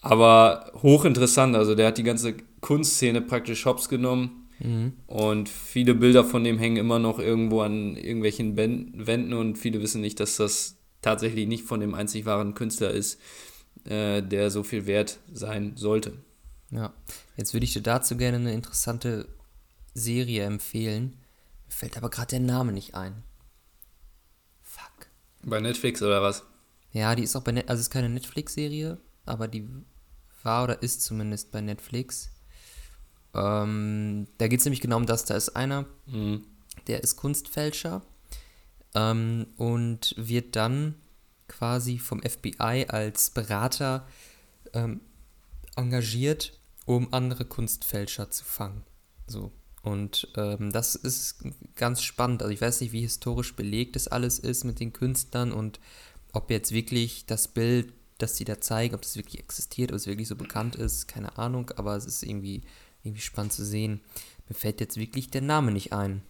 Aber hochinteressant, also der hat die ganze Kunstszene praktisch hops genommen mhm. und viele Bilder von dem hängen immer noch irgendwo an irgendwelchen Wänden und viele wissen nicht, dass das tatsächlich nicht von dem einzig wahren Künstler ist, äh, der so viel wert sein sollte. Ja, jetzt würde ich dir dazu gerne eine interessante Serie empfehlen. Mir fällt aber gerade der Name nicht ein. Fuck. Bei Netflix oder was? Ja, die ist auch bei Netflix, also es ist keine Netflix-Serie, aber die war oder ist zumindest bei Netflix. Ähm, da geht es nämlich genau um das. Da ist einer, mhm. der ist Kunstfälscher ähm, und wird dann quasi vom FBI als Berater ähm, engagiert, um andere Kunstfälscher zu fangen. So. Und ähm, das ist ganz spannend. Also ich weiß nicht, wie historisch belegt das alles ist mit den Künstlern und ob jetzt wirklich das Bild, das sie da zeigen, ob das wirklich existiert, ob es wirklich so bekannt ist, keine Ahnung, aber es ist irgendwie, irgendwie spannend zu sehen. Mir fällt jetzt wirklich der Name nicht ein.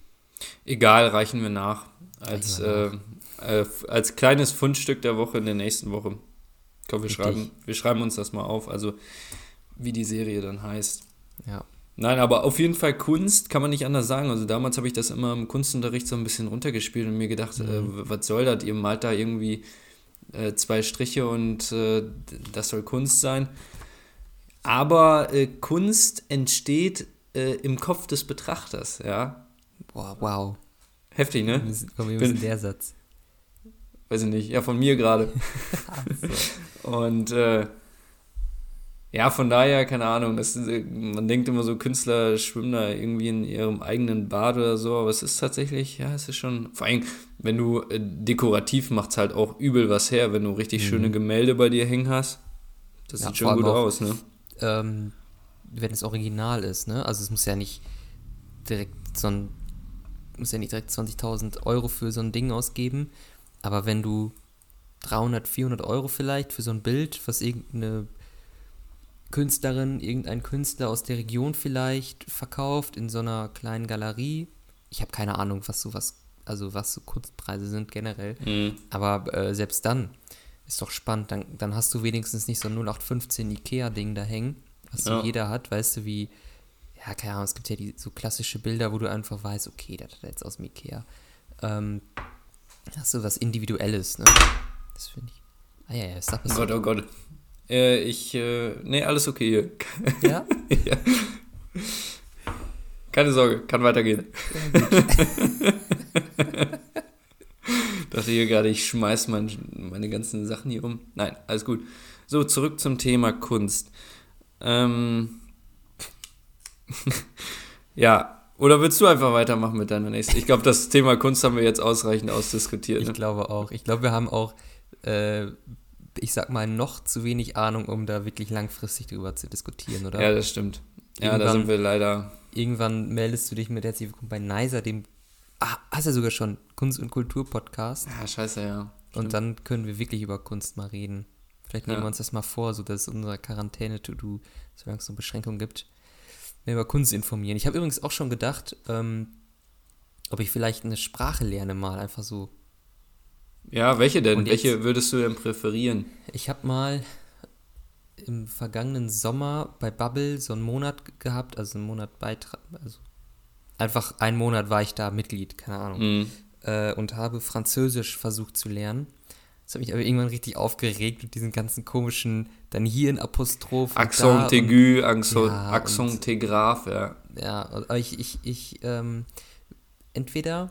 Egal, reichen wir nach. Als, wir nach. Äh, äh, als kleines Fundstück der Woche in der nächsten Woche. Komm, wir schreiben, wir schreiben uns das mal auf, also wie die Serie dann heißt. Ja. Nein, aber auf jeden Fall Kunst kann man nicht anders sagen. Also damals habe ich das immer im Kunstunterricht so ein bisschen runtergespielt und mir gedacht, mhm. äh, was soll das? Ihr malt da irgendwie äh, zwei Striche und äh, das soll Kunst sein. Aber äh, Kunst entsteht äh, im Kopf des Betrachters, ja. Boah, wow. Heftig, ne? Komm, wie ist der Satz? Weiß ich nicht, ja, von mir gerade. *laughs* Und äh, ja, von daher, keine Ahnung, das, man denkt immer so, Künstler schwimmen da irgendwie in ihrem eigenen Bad oder so, aber es ist tatsächlich, ja, es ist schon, vor allem, wenn du äh, dekorativ macht es halt auch übel was her, wenn du richtig mhm. schöne Gemälde bei dir hängen hast. Das ja, sieht schon gut auch, aus, ne? Ähm, wenn es original ist, ne? Also es muss ja nicht direkt so ein, muss ja nicht direkt 20.000 Euro für so ein Ding ausgeben, aber wenn du 300, 400 Euro vielleicht für so ein Bild, was irgendeine Künstlerin, irgendein Künstler aus der Region vielleicht verkauft in so einer kleinen Galerie. Ich habe keine Ahnung, was sowas, also was so Kunstpreise sind generell. Mhm. Aber äh, selbst dann ist doch spannend. Dann, dann hast du wenigstens nicht so ein 0815 Ikea-Ding da hängen, was ja. so jeder hat, weißt du, wie, ja, keine Ahnung, es gibt ja die so klassische Bilder, wo du einfach weißt, okay, das hat er jetzt aus dem Ikea. Ähm, hast du was Individuelles, ne? Das finde ich. Ah ja, ja, mal so. Oh Gott, oh Gott. Äh, ich, äh, nee, alles okay hier. Ja? *laughs* ja. Keine Sorge, kann weitergehen. Ja, *laughs* dachte hier gerade, ich schmeiß mein, meine ganzen Sachen hier um. Nein, alles gut. So, zurück zum Thema Kunst. Ähm, *laughs* ja, oder willst du einfach weitermachen mit deiner nächsten? Ich glaube, das Thema Kunst haben wir jetzt ausreichend ausdiskutiert. Ich ne? glaube auch. Ich glaube, wir haben auch, äh, ich sag mal, noch zu wenig Ahnung, um da wirklich langfristig drüber zu diskutieren, oder? Ja, das stimmt. Ja, da sind wir leider. Irgendwann meldest du dich mit herzlich willkommen bei Nicer, dem. Ah, hast du ja sogar schon Kunst- und Kultur-Podcast. Ja, scheiße, ja. Und dann können wir wirklich über Kunst mal reden. Vielleicht nehmen Ja. wir uns das mal vor, so dass unsere Quarantäne-To-Do, solange es so Beschränkungen gibt, mehr über Kunst informieren. Ich habe übrigens auch schon gedacht, ähm, ob ich vielleicht eine Sprache lerne mal, einfach so. Ja, welche denn? Und jetzt- welche würdest du denn präferieren? Ich habe mal im vergangenen Sommer bei Bubble so einen Monat gehabt, also einen Monat Beitrag, also einfach einen Monat war ich da Mitglied, keine Ahnung, Mhm. äh, und habe Französisch versucht zu lernen. Das hat mich aber irgendwann richtig aufgeregt mit diesen ganzen komischen, dann hier ein Apostroph. und- aigu, Accent, Ja, ja. Ja, aber ich, ich, ich, ähm, entweder,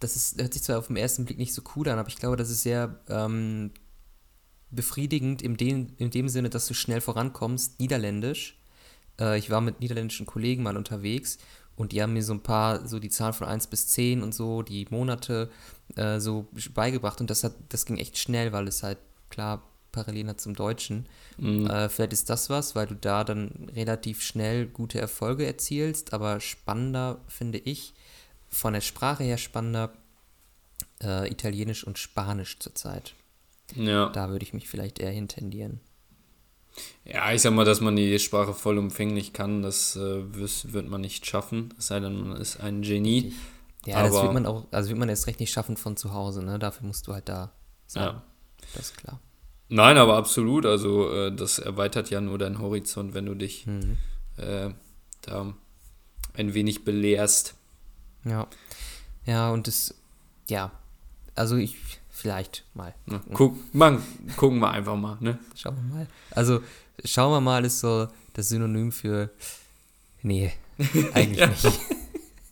das ist, hört sich zwar auf den ersten Blick nicht so cool an, aber ich glaube, das ist sehr ähm, befriedigend in dem, in dem Sinne, dass du schnell vorankommst, Niederländisch. Äh, ich war mit niederländischen Kollegen mal unterwegs und die haben mir so ein paar, so die Zahlen von 1 bis 10 und so, die Monate äh, so beigebracht und das hat, das ging echt schnell, weil es halt klar parallel hat zum Deutschen. Mhm. Äh, vielleicht ist das was, weil du da dann relativ schnell gute Erfolge erzielst, aber spannender finde ich, von der Sprache her spannender, äh, Italienisch und Spanisch zurzeit. Ja. Da würde ich mich vielleicht eher hintendieren. Ja, ich sag mal, dass man die Sprache vollumfänglich kann, das äh, wird man nicht schaffen, es sei denn, man ist ein Genie. Ja, das Aber- wird man auch, also wird man erst recht nicht schaffen von zu Hause, ne? Dafür musst du halt da sein. Ja. Das ist klar. Nein, aber absolut, also äh, das erweitert ja nur deinen Horizont, wenn du dich Mhm. äh, da ein wenig belehrst. Ja. Ja, und das, ja, also ich, vielleicht mal. Ne? Guck, man, gucken wir einfach mal, ne? Schauen wir mal. Also, schauen wir mal ist so das Synonym für, nee, *laughs* eigentlich nicht.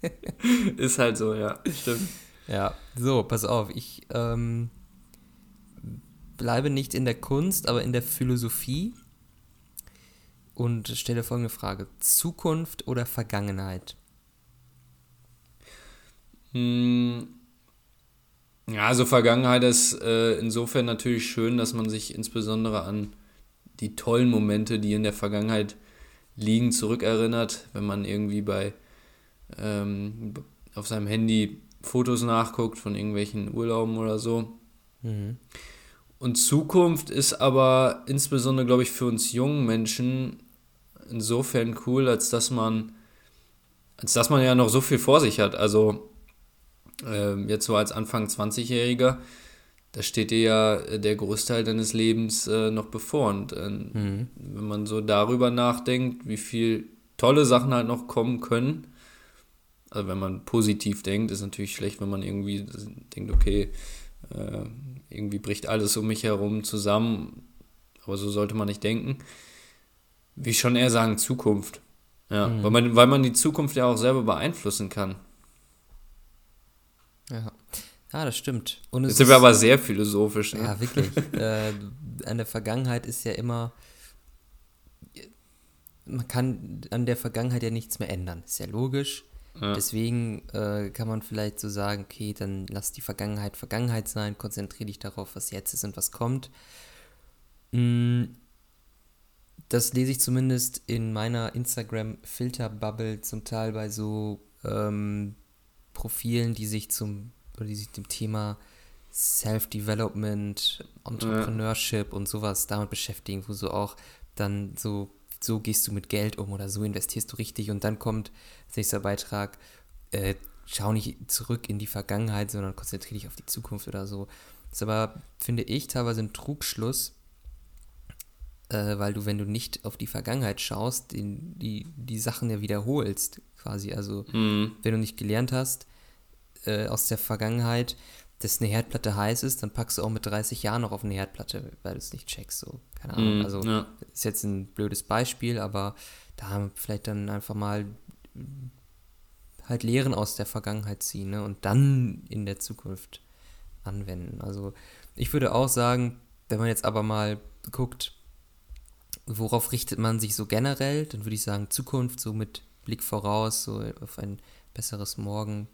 *laughs* Ist halt so, ja, stimmt. Ja, so, pass auf, ich ähm, bleibe nicht in der Kunst, aber in der Philosophie und stelle folgende Frage: Zukunft oder Vergangenheit? Hm, Ja, also Vergangenheit ist äh, insofern natürlich schön, dass man sich insbesondere an die tollen Momente, die in der Vergangenheit liegen, zurückerinnert, wenn man irgendwie bei ähm, auf seinem Handy Fotos nachguckt von irgendwelchen Urlauben oder so. Mhm. Und Zukunft ist aber insbesondere, glaube ich, für uns jungen Menschen insofern cool, als dass man, als dass man ja noch so viel vor sich hat. Also ähm, jetzt so als Anfang 20-Jähriger, da steht dir ja äh, der Großteil deines Lebens äh, noch bevor. Und äh, Mhm. wenn man so darüber nachdenkt, wie viel tolle Sachen halt noch kommen können, also wenn man positiv denkt, ist natürlich schlecht, wenn man irgendwie denkt, okay, äh, irgendwie bricht alles um mich herum zusammen, aber so sollte man nicht denken. Wie schon eher sagen, Zukunft. Ja, Mhm. weil, man, weil man die Zukunft ja auch selber beeinflussen kann. Ja. ja, das stimmt. Und Jetzt sind ist- wir aber sehr philosophisch. Ne? Ja, wirklich. *laughs* äh, an der Vergangenheit ist ja immer. Man kann an der Vergangenheit ja nichts mehr ändern. Ist ja logisch. Ja. Deswegen äh, kann man vielleicht so sagen, okay, dann lass die Vergangenheit Vergangenheit sein, konzentriere dich darauf, was jetzt ist und was kommt. Mm, Das lese ich zumindest in meiner Instagram-Filter-Bubble zum Teil bei so ähm, Profilen, die sich zum oder die sich dem Thema Self-Development, Entrepreneurship und sowas damit beschäftigen, wo so auch dann so, so gehst du mit Geld um oder so investierst du richtig und dann kommt als nächster Beitrag, äh, schau nicht zurück in die Vergangenheit, sondern konzentriere dich auf die Zukunft oder so. Das ist aber, finde ich, teilweise ein Trugschluss, äh, weil du, wenn du nicht auf die Vergangenheit schaust, die, die, die Sachen ja wiederholst, quasi. Also, Mhm. wenn du nicht gelernt hast äh, aus der Vergangenheit, dass eine Herdplatte heiß ist, dann packst du auch mit 30 Jahren noch auf eine Herdplatte, weil du es nicht checkst. So, keine Ahnung. Mhm. Also, ja. ist jetzt ein blödes Beispiel, aber da haben wir vielleicht dann einfach mal halt Lehren aus der Vergangenheit ziehen ne? und dann in der Zukunft anwenden. Also ich würde auch sagen, wenn man jetzt aber mal guckt, worauf richtet man sich so generell, dann würde ich sagen Zukunft, so mit Blick voraus, so auf ein besseres Morgen.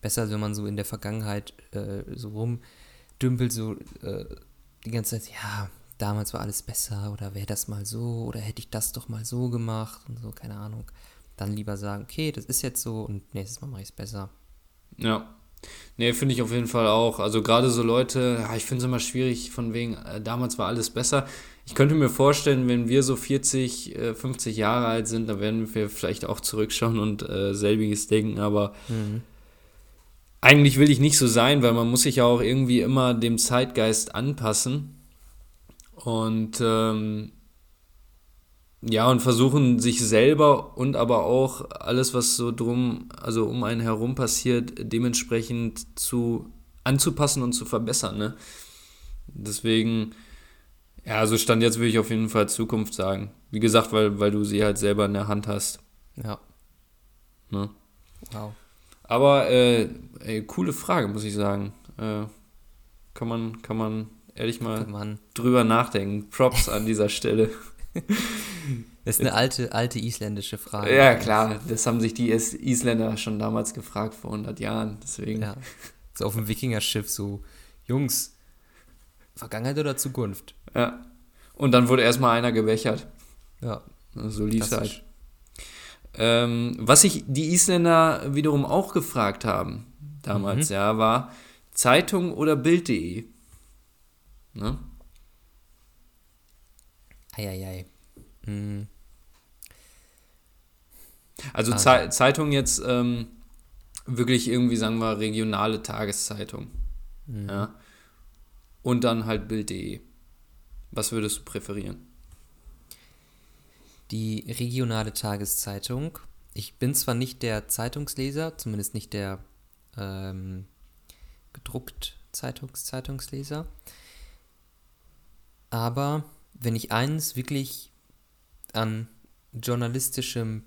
Besser, wenn man so in der Vergangenheit äh, so rumdümpelt, so äh, die ganze Zeit, ja, damals war alles besser oder wäre das mal so oder hätte ich das doch mal so gemacht und so, keine Ahnung. Dann lieber sagen, okay, das ist jetzt so und nächstes Mal mache ich es besser. Ja. Nee, finde ich auf jeden Fall auch. Also gerade so Leute, ich finde es immer schwierig, von wegen, äh, damals war alles besser. Ich könnte mir vorstellen, wenn wir so 40, äh, 50 Jahre alt sind, dann werden wir vielleicht auch zurückschauen und äh, selbiges denken, aber mhm. eigentlich will ich nicht so sein, weil man muss sich ja auch irgendwie immer dem Zeitgeist anpassen. Und ähm, ja, und versuchen sich selber und aber auch alles, was so drum, also um einen herum passiert, dementsprechend zu anzupassen und zu verbessern. Ne? Deswegen, ja, so stand jetzt würde ich auf jeden Fall Zukunft sagen. Wie gesagt, weil, weil du sie halt selber in der Hand hast. Ja. Ne? Wow. Aber äh, ey, coole Frage, muss ich sagen. Äh, kann man, kann man ehrlich mal drüber nachdenken. Props an dieser Stelle. *laughs* Das ist eine alte, alte isländische Frage. Ja, klar. Das haben sich die Isländer schon damals gefragt, vor 100 Jahren. Deswegen. Ja. So auf dem Wikingerschiff, so, Jungs, Vergangenheit oder Zukunft? Ja. Und dann wurde erstmal einer gewächert. Ja. So lief es halt. Ähm, was sich die Isländer wiederum auch gefragt haben, damals, mhm. ja, war Zeitung oder Bild.de. Ne? Eieiei. Hm. Also ah. Ze Zeitung jetzt ähm, wirklich irgendwie, sagen wir, regionale Tageszeitung. Mhm. Ja. Und dann halt Bild.de. Was würdest du präferieren? Die regionale Tageszeitung. Ich bin zwar nicht der Zeitungsleser, zumindest nicht der ähm, gedruckt Zeitungs Zeitungsleser, aber wenn ich eins wirklich an journalistischem,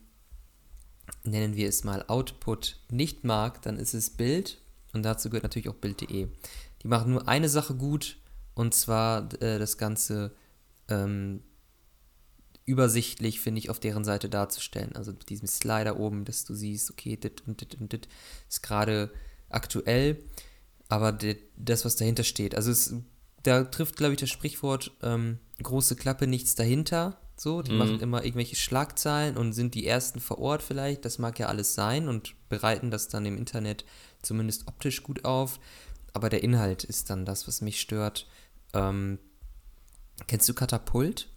nennen wir es mal, Output nicht mag, dann ist es Bild und dazu gehört natürlich auch Bild.de. Die machen nur eine Sache gut und zwar äh, das Ganze ähm, übersichtlich, finde ich, auf deren Seite darzustellen. Also mit diesem Slider oben, dass du siehst, okay, dit und dit und dit ist gerade aktuell, aber dit, das, was dahinter steht. Also es, da trifft, glaube ich, das Sprichwort ähm, große Klappe, nichts dahinter. So, die mhm. machen immer irgendwelche Schlagzeilen und sind die ersten vor Ort vielleicht. Das mag ja alles sein und bereiten das dann im Internet zumindest optisch gut auf. Aber der Inhalt ist dann das, was mich stört. Ähm, kennst du Katapult?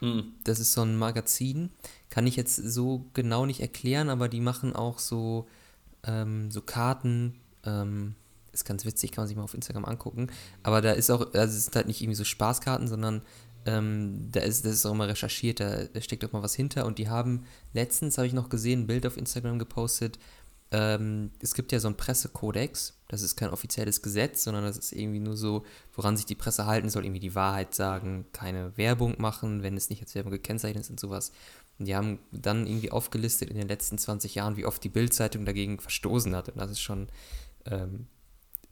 Mhm. Das ist so ein Magazin. Kann ich jetzt so genau nicht erklären, aber die machen auch so, ähm, so Karten. Ähm, ist ganz witzig, kann man sich mal auf Instagram angucken. Aber da ist auch, also es sind halt nicht irgendwie so Spaßkarten, sondern ähm, da ist, das ist auch immer recherchiert, da, steckt auch mal was hinter. Und die haben letztens, habe ich noch gesehen, ein Bild auf Instagram gepostet. Ähm, es gibt ja so einen Pressekodex. Das ist kein offizielles Gesetz, sondern das ist irgendwie nur so, woran sich die Presse halten soll. Irgendwie die Wahrheit sagen, keine Werbung machen, wenn es nicht als Werbung gekennzeichnet ist und sowas. Und die haben dann irgendwie aufgelistet in den letzten 20 Jahren, wie oft die Bildzeitung dagegen verstoßen hat. Und das ist schon ähm,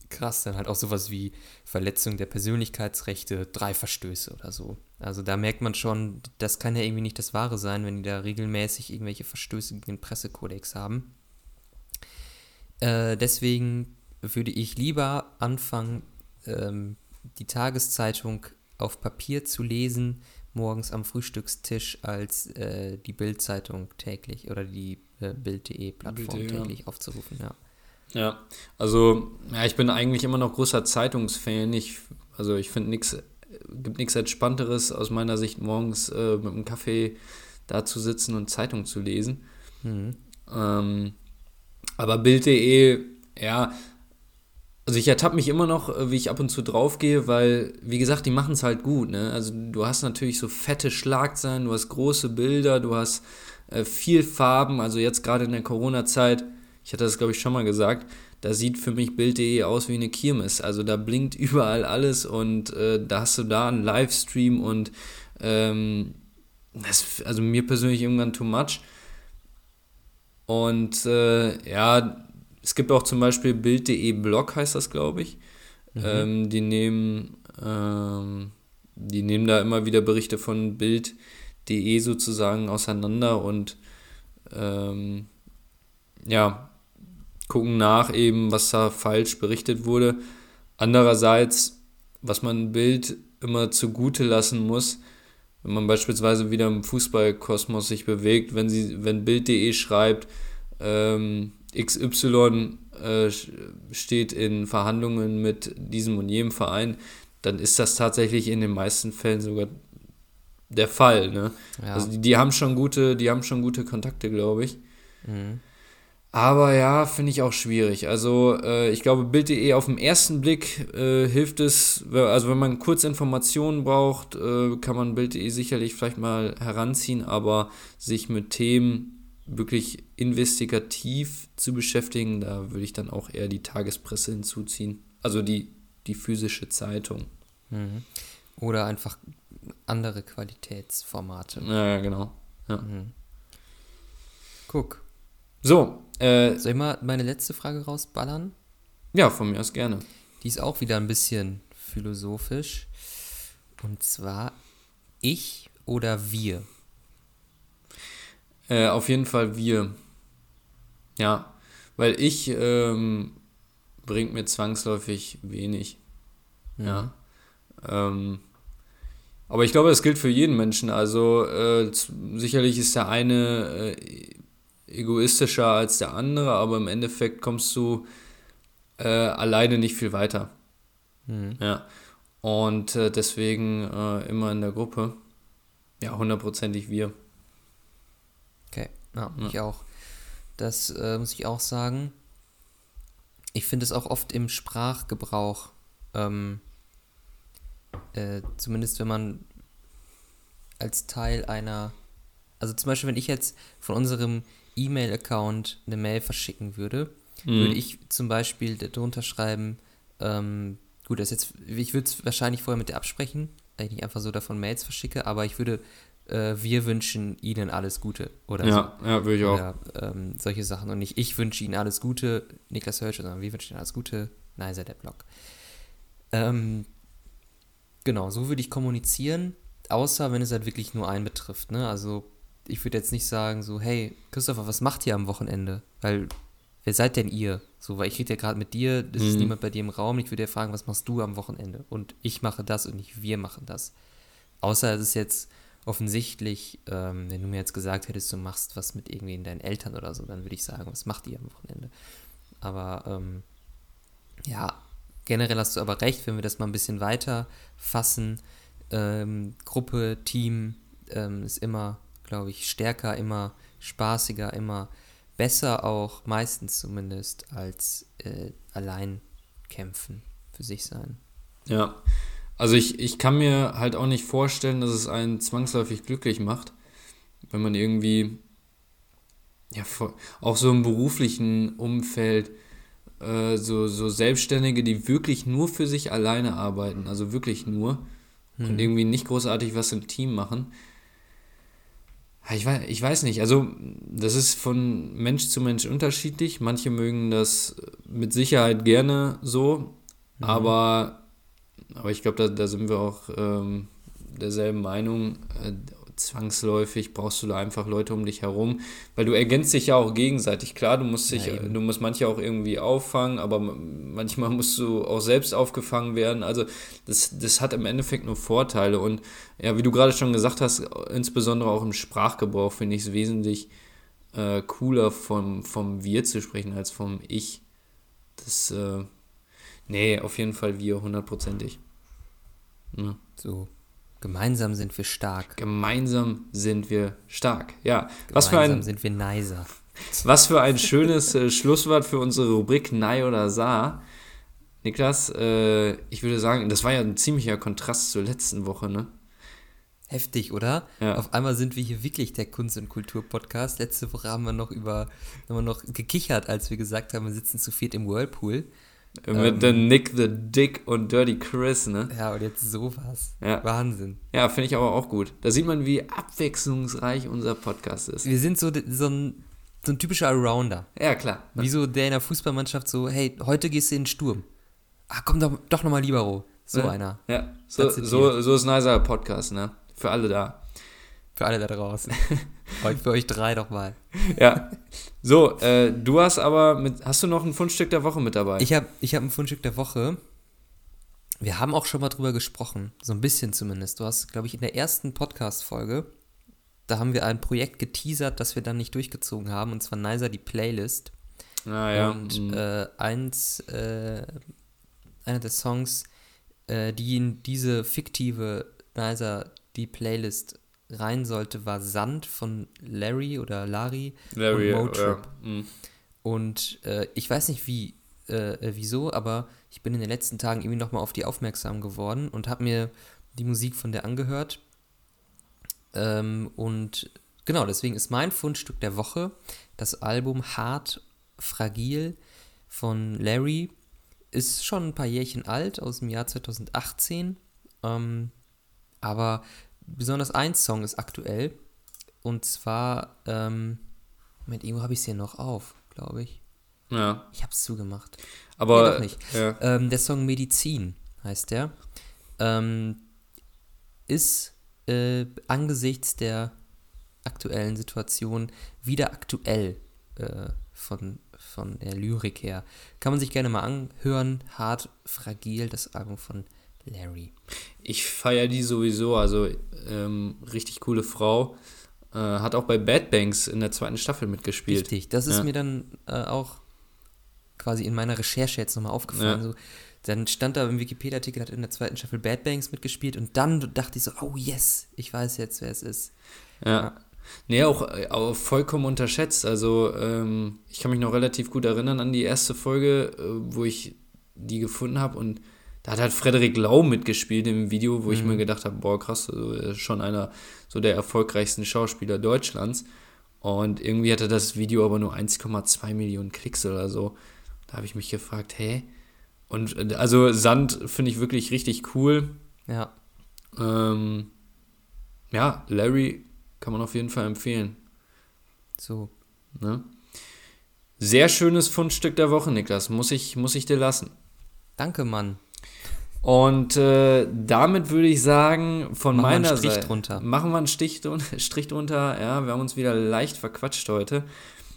krass. Dann halt auch sowas wie Verletzung der Persönlichkeitsrechte, drei Verstöße oder so. Also da merkt man schon, das kann ja irgendwie nicht das Wahre sein, wenn die da regelmäßig irgendwelche Verstöße gegen den Pressekodex haben. Äh, deswegen würde ich lieber anfangen, ähm, die Tageszeitung auf Papier zu lesen, morgens am Frühstückstisch, als äh, die Bildzeitung täglich oder die äh, Bild.de Plattform Bild, täglich ja. aufzurufen, ja. Ja, also ja, ich bin eigentlich immer noch großer Zeitungsfan. Ich, also ich finde nichts, gibt nichts entspannteres aus meiner Sicht morgens äh, mit einem Kaffee da zu sitzen und Zeitung zu lesen. Mhm. Ähm, aber Bild.de, ja, also ich ertappe mich immer noch, äh, wie ich ab und zu draufgehe, weil, wie gesagt, die machen es halt gut. Ne? Also du hast natürlich so fette Schlagzeilen, du hast große Bilder, du hast äh, viel Farben. Also jetzt gerade in der Corona-Zeit ich hatte das, glaube ich, schon mal gesagt, da sieht für mich Bild.de aus wie eine Kirmes. Also da blinkt *laughs* überall alles und äh, da hast du da einen Livestream und ähm, das, also mir persönlich irgendwann too much. Und äh, ja, es gibt auch zum Beispiel Bild.de Blog, heißt das, glaube ich. Mhm. Ähm, die nehmen, ähm, die nehmen da immer wieder Berichte von Bild.de sozusagen auseinander und ähm, ja, gucken nach eben, was da falsch berichtet wurde. Andererseits, was man Bild immer zugute lassen muss, wenn man beispielsweise wieder im Fußballkosmos sich bewegt, wenn sie, wenn Bild.de schreibt, ähm, XY äh, steht in Verhandlungen mit diesem und jenem Verein, dann ist das tatsächlich in den meisten Fällen sogar der Fall. Ne? Ja. Also die, die, haben schon gute, die haben schon gute Kontakte, glaube ich. Mhm. Aber ja, finde ich auch schwierig. Also äh, ich glaube, Bild.de auf den ersten Blick äh, hilft es, also wenn man kurz Informationen braucht, äh, kann man Bild.de sicherlich vielleicht mal heranziehen, aber sich mit Themen wirklich investigativ zu beschäftigen, da würde ich dann auch eher die Tagespresse hinzuziehen. Also die, die physische Zeitung. Mhm. Oder einfach andere Qualitätsformate. Ja, genau. Ja. Mhm. Guck. So. Äh, Soll ich mal meine letzte Frage rausballern? Ja, von mir aus gerne. Die ist auch wieder ein bisschen philosophisch. Und zwar ich oder wir? Äh, auf jeden Fall wir. Ja, weil ich ähm, bringt mir zwangsläufig wenig. Mhm. Ja. Ähm, aber ich glaube, das gilt für jeden Menschen. Also äh, sicherlich ist der eine äh, egoistischer als der andere, aber im Endeffekt kommst du äh, alleine nicht viel weiter. Mhm. Ja. Und äh, deswegen äh, immer in der Gruppe. Ja, hundertprozentig wir. Ja, ja. ich auch. Das äh, muss ich auch sagen. Ich finde es auch oft im Sprachgebrauch, ähm, äh, zumindest wenn man als Teil einer, also zum Beispiel, wenn ich jetzt von unserem E-Mail-Account eine Mail verschicken würde, mhm. würde ich zum Beispiel darunter schreiben, ähm, gut, das jetzt, ich würde es wahrscheinlich vorher mit dir absprechen, weil ich nicht einfach so davon Mails verschicke, aber ich würde, äh, wir wünschen Ihnen alles Gute oder ja, so. Ja, würde ich oder, auch. Ähm, solche Sachen und nicht ich wünsche Ihnen alles Gute, Niklas Hölsch, sondern wir wünschen Ihnen alles Gute, Neiser der Blog. Ähm, genau, so würde ich kommunizieren, außer wenn es halt wirklich nur einen betrifft, ne, also ich würde jetzt nicht sagen, so, hey, Christopher, was macht ihr am Wochenende? Weil, wer seid denn ihr? So, weil ich rede ja gerade mit dir, es mhm. ist niemand bei dir im Raum, ich würde dir fragen, was machst du am Wochenende? Und ich mache das und nicht wir machen das. Außer es ist jetzt offensichtlich, ähm, wenn du mir jetzt gesagt hättest, du machst was mit irgendwie deinen Eltern oder so, dann würde ich sagen, was macht ihr am Wochenende? Aber, ähm, ja, generell hast du aber recht, wenn wir das mal ein bisschen weiter fassen. Ähm, Gruppe, Team ähm, ist immer glaube ich, stärker, immer spaßiger, immer besser auch, meistens zumindest, als äh, allein kämpfen für sich sein. Ja, also ich, ich kann mir halt auch nicht vorstellen, dass es einen zwangsläufig glücklich macht, wenn man irgendwie, ja, auch so im beruflichen Umfeld, äh, so, so Selbstständige, die wirklich nur für sich alleine arbeiten, also wirklich nur, hm. und irgendwie nicht großartig was im Team machen, ich weiß, ich weiß nicht. Also, das ist von Mensch zu Mensch unterschiedlich. Manche mögen das mit Sicherheit gerne so, mhm. aber, aber ich glaube, da, da sind wir auch ähm, derselben Meinung. Äh, zwangsläufig brauchst du da einfach Leute um dich herum, weil du ergänzt dich ja auch gegenseitig. Klar, du musst dich, ja, du musst manche auch irgendwie auffangen, aber manchmal musst du auch selbst aufgefangen werden. Also das, das hat im Endeffekt nur Vorteile und ja, wie du gerade schon gesagt hast, insbesondere auch im Sprachgebrauch finde ich es wesentlich äh, cooler vom, vom Wir zu sprechen als vom Ich. Das, äh, nee, auf jeden Fall wir, hundertprozentig. Ja. So. Gemeinsam sind wir stark. Gemeinsam sind wir stark. Ja. Gemeinsam was für ein, sind wir nicer. Was für ein schönes äh, Schlusswort für unsere Rubrik Nei oder Sa. Niklas, äh, ich würde sagen, das war ja ein ziemlicher Kontrast zur letzten Woche, ne? Heftig, oder? Ja. Auf einmal sind wir hier wirklich der Kunst- und Kultur-Podcast. Letzte Woche haben wir noch über, haben wir noch gekichert, als wir gesagt haben, wir sitzen zu viert im Whirlpool. Mit ähm, Nick the Dick und Dirty Chris, ne? Ja, und jetzt sowas. Ja. Wahnsinn. Ja, finde ich aber auch gut. Da sieht man, wie abwechslungsreich unser Podcast ist. Wir sind so, so, ein, so ein typischer Allrounder. Ja, klar. Wie so der in der Fußballmannschaft so, hey, heute gehst du in den Sturm. Ah, komm doch, doch nochmal Libero. So ja, einer. Ja, so, so, so ist ein nicer Podcast, ne? Für alle da. Für alle da draußen. *laughs* für euch drei doch mal. Ja. So, äh, du hast aber mit, hast du noch ein Fundstück der Woche mit dabei? Ich habe ich hab ein Fundstück der Woche. Wir haben auch schon mal drüber gesprochen, so ein bisschen zumindest. Du hast, glaube ich, in der ersten Podcast-Folge, da haben wir ein Projekt geteasert, das wir dann nicht durchgezogen haben, und zwar Nicer die Playlist. Ah, ja. Und mhm. äh, eins, äh, einer der Songs, äh, die in diese fiktive Nicer die Playlist rein sollte, war Sand von Larry oder Larry Larry, und Motrip. Ja. Mhm. Und äh, ich weiß nicht wie, äh, äh, wieso, aber ich bin in den letzten Tagen irgendwie nochmal auf die aufmerksam geworden und habe mir die Musik von der angehört. Ähm, und genau, deswegen ist mein Fundstück der Woche das Album Hart Fragil von Larry. Ist schon ein paar Jährchen alt, aus dem Jahr 2018. Ähm, aber besonders ein Song ist aktuell. Und zwar, ähm, Moment, irgendwo habe ich es hier noch auf, glaube ich. Ja. Ich habe es zugemacht. Aber nee, doch nicht. Ja. Ähm, der Song Medizin heißt der. Ähm, ist äh, angesichts der aktuellen Situation wieder aktuell äh, von, von der Lyrik her. Kann man sich gerne mal anhören. Hart, fragil, das Album von Larry. Ich feiere die sowieso, also ähm, richtig coole Frau. Äh, hat auch bei Bad Banks in der zweiten Staffel mitgespielt. Richtig, das ist ja. mir dann äh, auch quasi in meiner Recherche jetzt nochmal aufgefallen. Ja. So, dann stand da im Wikipedia-Artikel, hat in der zweiten Staffel Bad Banks mitgespielt und dann dachte ich so, oh yes, ich weiß jetzt, wer es ist. Ja. ja. Nee, auch, auch vollkommen unterschätzt. Also, ähm, ich kann mich noch relativ gut erinnern an die erste Folge, äh, wo ich die gefunden habe und da hat halt Frederik Lau mitgespielt im Video, wo mhm. ich mir gedacht habe, boah, krass, also schon einer so der erfolgreichsten Schauspieler Deutschlands. Und irgendwie hatte das Video aber nur 1,2 Millionen Klicks oder so. Da habe ich mich gefragt, hä? Und also Sand finde ich wirklich richtig cool. Ja. Ähm, ja, Larry kann man auf jeden Fall empfehlen. So. Ne? Sehr schönes Fundstück der Woche, Niklas. Muss ich, muss ich dir lassen. Danke, Mann. Und äh, damit würde ich sagen, von machen meiner wir einen Strich Seite. Drunter. Machen wir einen Strich, *laughs* Strich drunter. Ja, wir haben uns wieder leicht verquatscht heute.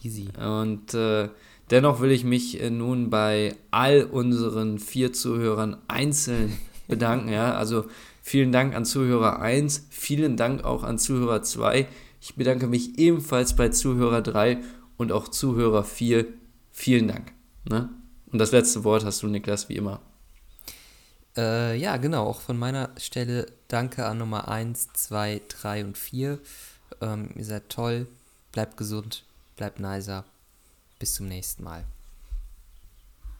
Easy. Und äh, dennoch will ich mich äh, nun bei all unseren vier Zuhörern einzeln *laughs* bedanken. ja, also vielen Dank an Zuhörer 1, vielen Dank auch an Zuhörer 2. Ich bedanke mich ebenfalls bei Zuhörer 3 und auch Zuhörer 4. Vielen Dank. Ne? Und das letzte Wort hast du, Niklas, wie immer. Äh, ja, genau, auch von meiner Stelle danke an Nummer 1, 2, 3 und 4. Ähm, ihr seid toll, bleibt gesund, bleibt nicer. Bis zum nächsten Mal.